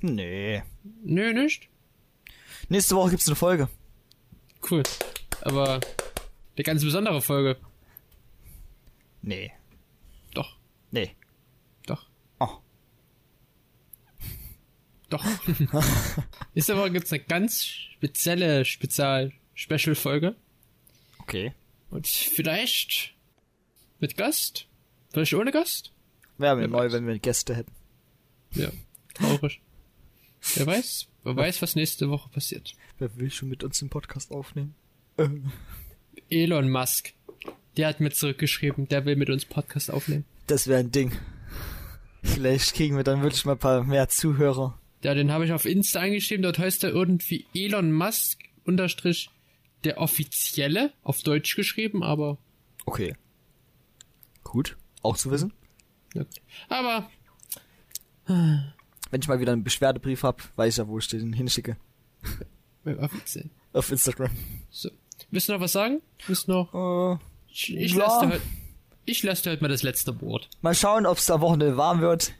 Nee. Nö, nicht? Nächste Woche gibt's eine Folge. Cool. Aber eine ganz besondere Folge. Nee. Doch, Nee. doch, Oh. Doch. (laughs) Nächste Woche gibt's eine ganz spezielle Spezial-Special-Folge. Okay. Und vielleicht mit Gast? Vielleicht ohne Gast? Wäre mir neu, wenn wir Gäste hätten. Ja, traurig. Wer weiß, wer weiß, was nächste Woche passiert. Wer will schon mit uns den Podcast aufnehmen? Elon Musk. Der hat mir zurückgeschrieben, der will mit uns Podcast aufnehmen. Das wäre ein Ding. Vielleicht kriegen wir dann wirklich mal ein paar mehr Zuhörer. Ja, den habe ich auf Insta eingeschrieben, dort heißt er irgendwie Elon Musk unterstrich der offizielle, auf Deutsch geschrieben, aber Okay. Gut. Auch zu wissen. ja. aber Wenn ich mal wieder einen Beschwerdebrief hab, weiß ich ja, wo ich den hinschicke. offiziell. Auf Instagram. So. Willst du noch was sagen? Willst du noch? Äh, Ich, ich Ja. lasse dir heute, ich lasse dir heute mal das letzte Wort. mal schauen, ob es am Wochenende warm wird.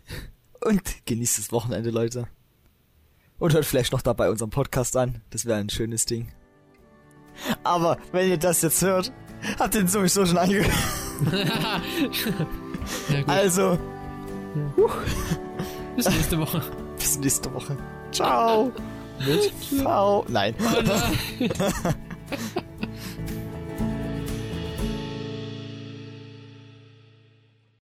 Und genießt das Wochenende, Leute. Und hört vielleicht noch dabei unseren Podcast an. Das wäre ein schönes Ding. Aber wenn ihr das jetzt hört, habt ihr ihn sowieso schon angehört. (laughs) Ja. Also, Bis nächste Woche. (laughs) bis nächste Woche. Ciao. Mit V. Nein. Oh nein. (laughs)